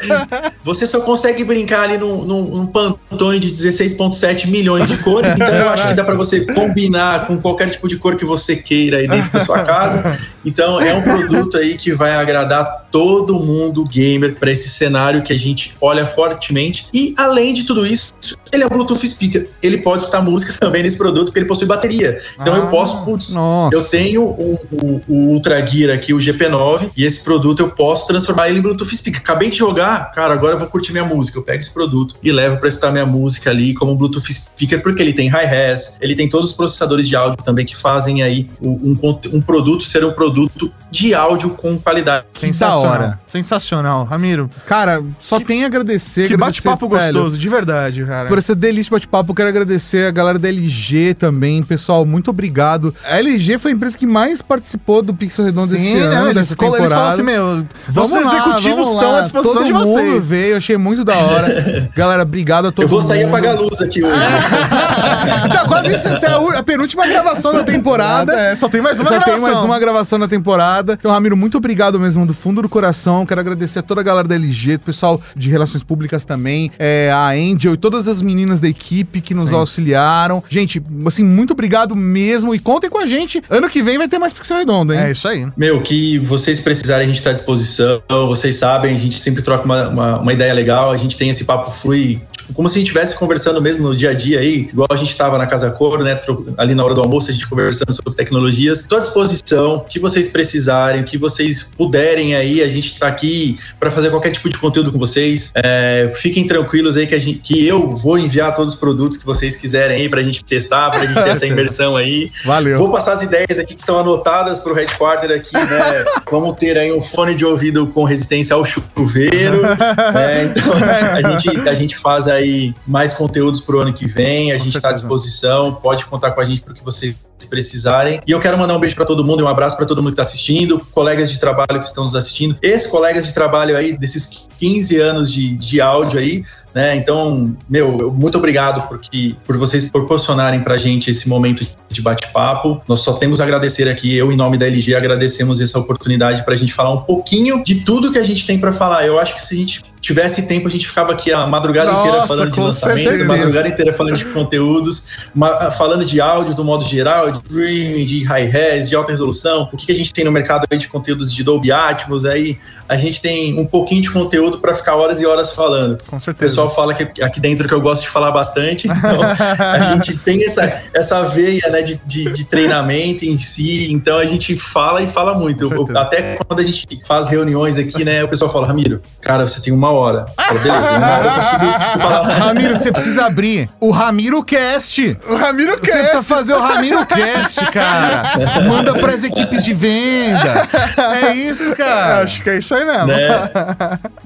Você só consegue brincar ali num, num, num Pantone de 16.7 milhões de cores, então eu acho que dá para você combinar com qualquer tipo de cor que você queira aí dentro da sua casa. Então é um produto aí que vai agradar todo mundo gamer para esse cenário que a gente olha fortemente. E além de tudo isso, ele é um Bluetooth speaker. Ele pode escutar música também nesse produto porque ele possui bateria. Então ah, eu posso, putz, nossa. eu tenho o, o, o, Ultra Gear aqui, o GP9, e esse produto eu posso transformar ele em Bluetooth speaker. Acabei de jogar, cara, agora eu vou curtir minha música. Eu pego esse produto e levo para escutar minha música ali como um Bluetooth speaker porque ele tem hi-res, ele tem todos os processadores de áudio também que fazem aí um, um produto ser um produto de áudio com qualidade. Sensacional. Sensacional. Ramiro. Cara, só que, tem a agradecer. Que bate-papo gostoso, de verdade, cara. Por essa delícia bate-papo, quero agradecer a galera da LG também. Pessoal, muito obrigado. A LG foi a empresa que mais participou do Pixel Redondo Sim, esse ano, não, dessa temporada. Eles falam assim, meu, vamos lá, executivos estão à disposição Todo de vocês. Veio, achei muito da hora. galera, obrigado a todos. Eu vou sair mundo. apagar a luz aqui hoje. tá quase isso, essa é a, penúltima gravação da temporada. É, só tem mais uma só gravação. tem mais uma gravação na temporada. Então, Ramiro, muito obrigado mesmo do fundo do coração. Quero agradecer a toda a galera da LG, o pessoal de relações públicas também, é, a Angel e todas as meninas da equipe que nos Sim. auxiliaram. Gente, assim, muito obrigado mesmo e contem com a gente. Ano que vem vai ter mais Pixel Redondo, hein? É isso aí. Meu, que vocês precisarem, a gente tá à disposição. Vocês sabem, a gente sempre troca uma, uma, uma ideia legal. A gente tem esse papo flui como se a gente estivesse conversando mesmo no dia a dia aí, igual a gente estava na Casa Coro, né? Ali na hora do almoço, a gente conversando sobre tecnologias. Estou à disposição, o que vocês precisarem, o que vocês puderem aí, a gente está aqui para fazer qualquer tipo de conteúdo com vocês. É, fiquem tranquilos aí que, a gente, que eu vou enviar todos os produtos que vocês quiserem aí para a gente testar, para a gente ter essa imersão aí. Valeu. Vou passar as ideias aqui que estão anotadas para o headquarter aqui, né? Vamos ter aí um fone de ouvido com resistência ao chuveiro. né? Então a gente, a gente faz aí mais conteúdos para o ano que vem. A com gente está à disposição. Pode contar com a gente para o que você precisarem. E eu quero mandar um beijo para todo mundo e um abraço para todo mundo que está assistindo, colegas de trabalho que estão nos assistindo, ex-colegas de trabalho aí desses 15 anos de, de áudio aí, né? Então, meu, muito obrigado porque, por vocês proporcionarem para gente esse momento de bate-papo. Nós só temos a agradecer aqui, eu, em nome da LG, agradecemos essa oportunidade para a gente falar um pouquinho de tudo que a gente tem para falar. Eu acho que se a gente tivesse tempo, a gente ficava aqui a madrugada Nossa, inteira falando de lançamentos, a madrugada inteira falando de conteúdos, falando de áudio do modo geral, de streaming, de high-res, de alta resolução, o que, que a gente tem no mercado de conteúdos de Dolby Atmos, aí a gente tem um pouquinho de conteúdo para ficar horas e horas falando. Com certeza. O pessoal fala que aqui dentro que eu gosto de falar bastante, então a gente tem essa, essa veia né, de, de, de, treinamento em si, então a gente fala e fala muito. Eu, até quando a gente faz reuniões aqui, né, o pessoal fala, Ramiro, cara, você tem uma hora. Eu falo, beleza, uma hora eu consigo tipo, falar. Ramiro, você precisa abrir o Ramiro Cast. O Ramiro Cast. Você precisa fazer o Ramiro Cast, cara. Manda pras equipes de venda. É isso, cara. Acho que é isso aí mesmo. Né?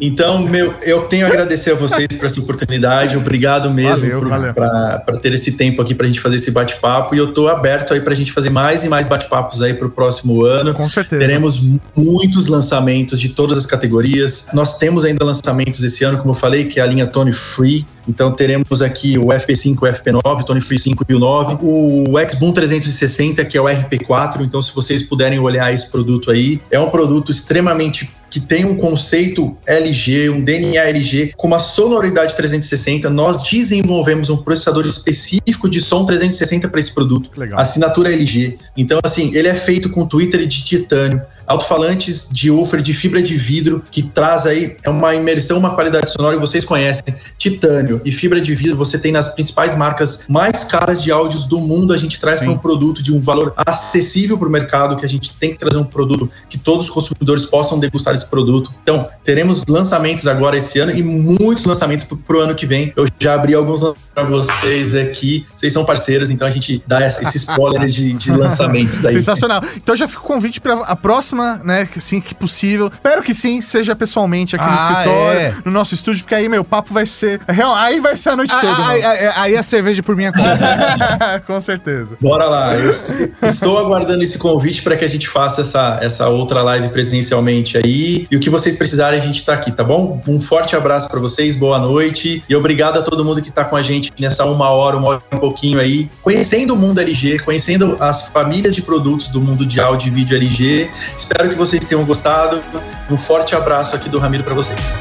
Então, meu, eu tenho a agradecer a vocês por essa oportunidade. Obrigado mesmo para ter esse tempo aqui para a gente fazer esse bate-papo. E eu estou aberto aí para a gente fazer mais e mais bate-papos aí para o próximo ano. Com certeza. Teremos muitos lançamentos de todas as categorias. Nós temos ainda lançamentos esse ano, como eu falei, que é a linha Tony Free. Então teremos aqui o FP5, o FP9, Tony Free 5 e o 9, o Xboom 360, que é o RP4. Então, se vocês puderem olhar esse produto aí, é um produto extremamente que tem um conceito LG, um DNA LG, com uma sonoridade 360. Nós desenvolvemos um processador específico de som 360 para esse produto. Legal. Assinatura LG. Então, assim, ele é feito com Twitter de titânio alto-falantes de woofer de fibra de vidro, que traz aí é uma imersão, uma qualidade sonora que vocês conhecem. Titânio e fibra de vidro você tem nas principais marcas mais caras de áudios do mundo. A gente traz para um produto de um valor acessível para o mercado, que a gente tem que trazer um produto que todos os consumidores possam degustar esse produto. Então, teremos lançamentos agora esse ano e muitos lançamentos para o ano que vem. Eu já abri alguns para vocês aqui. Vocês são parceiros, então a gente dá esse spoiler de, de lançamentos aí. Sensacional. Então já fica o convite para a próxima próxima, né? Assim que possível. Espero que sim, seja pessoalmente aqui ah, no escritório, é. no nosso estúdio, porque aí, meu, papo vai ser. Real, aí vai ser a noite ah, toda. Aí, aí, aí, a cerveja por minha conta. Com certeza. Bora lá. Eu estou aguardando esse convite para que a gente faça essa, essa outra live presencialmente aí. E o que vocês precisarem, a gente está aqui, tá bom? Um forte abraço para vocês, boa noite. E obrigado a todo mundo que está com a gente nessa uma hora, uma hora e um pouquinho aí, conhecendo o mundo LG, conhecendo as famílias de produtos do mundo de áudio e vídeo LG. Espero que vocês tenham gostado. Um forte abraço aqui do Ramiro para vocês.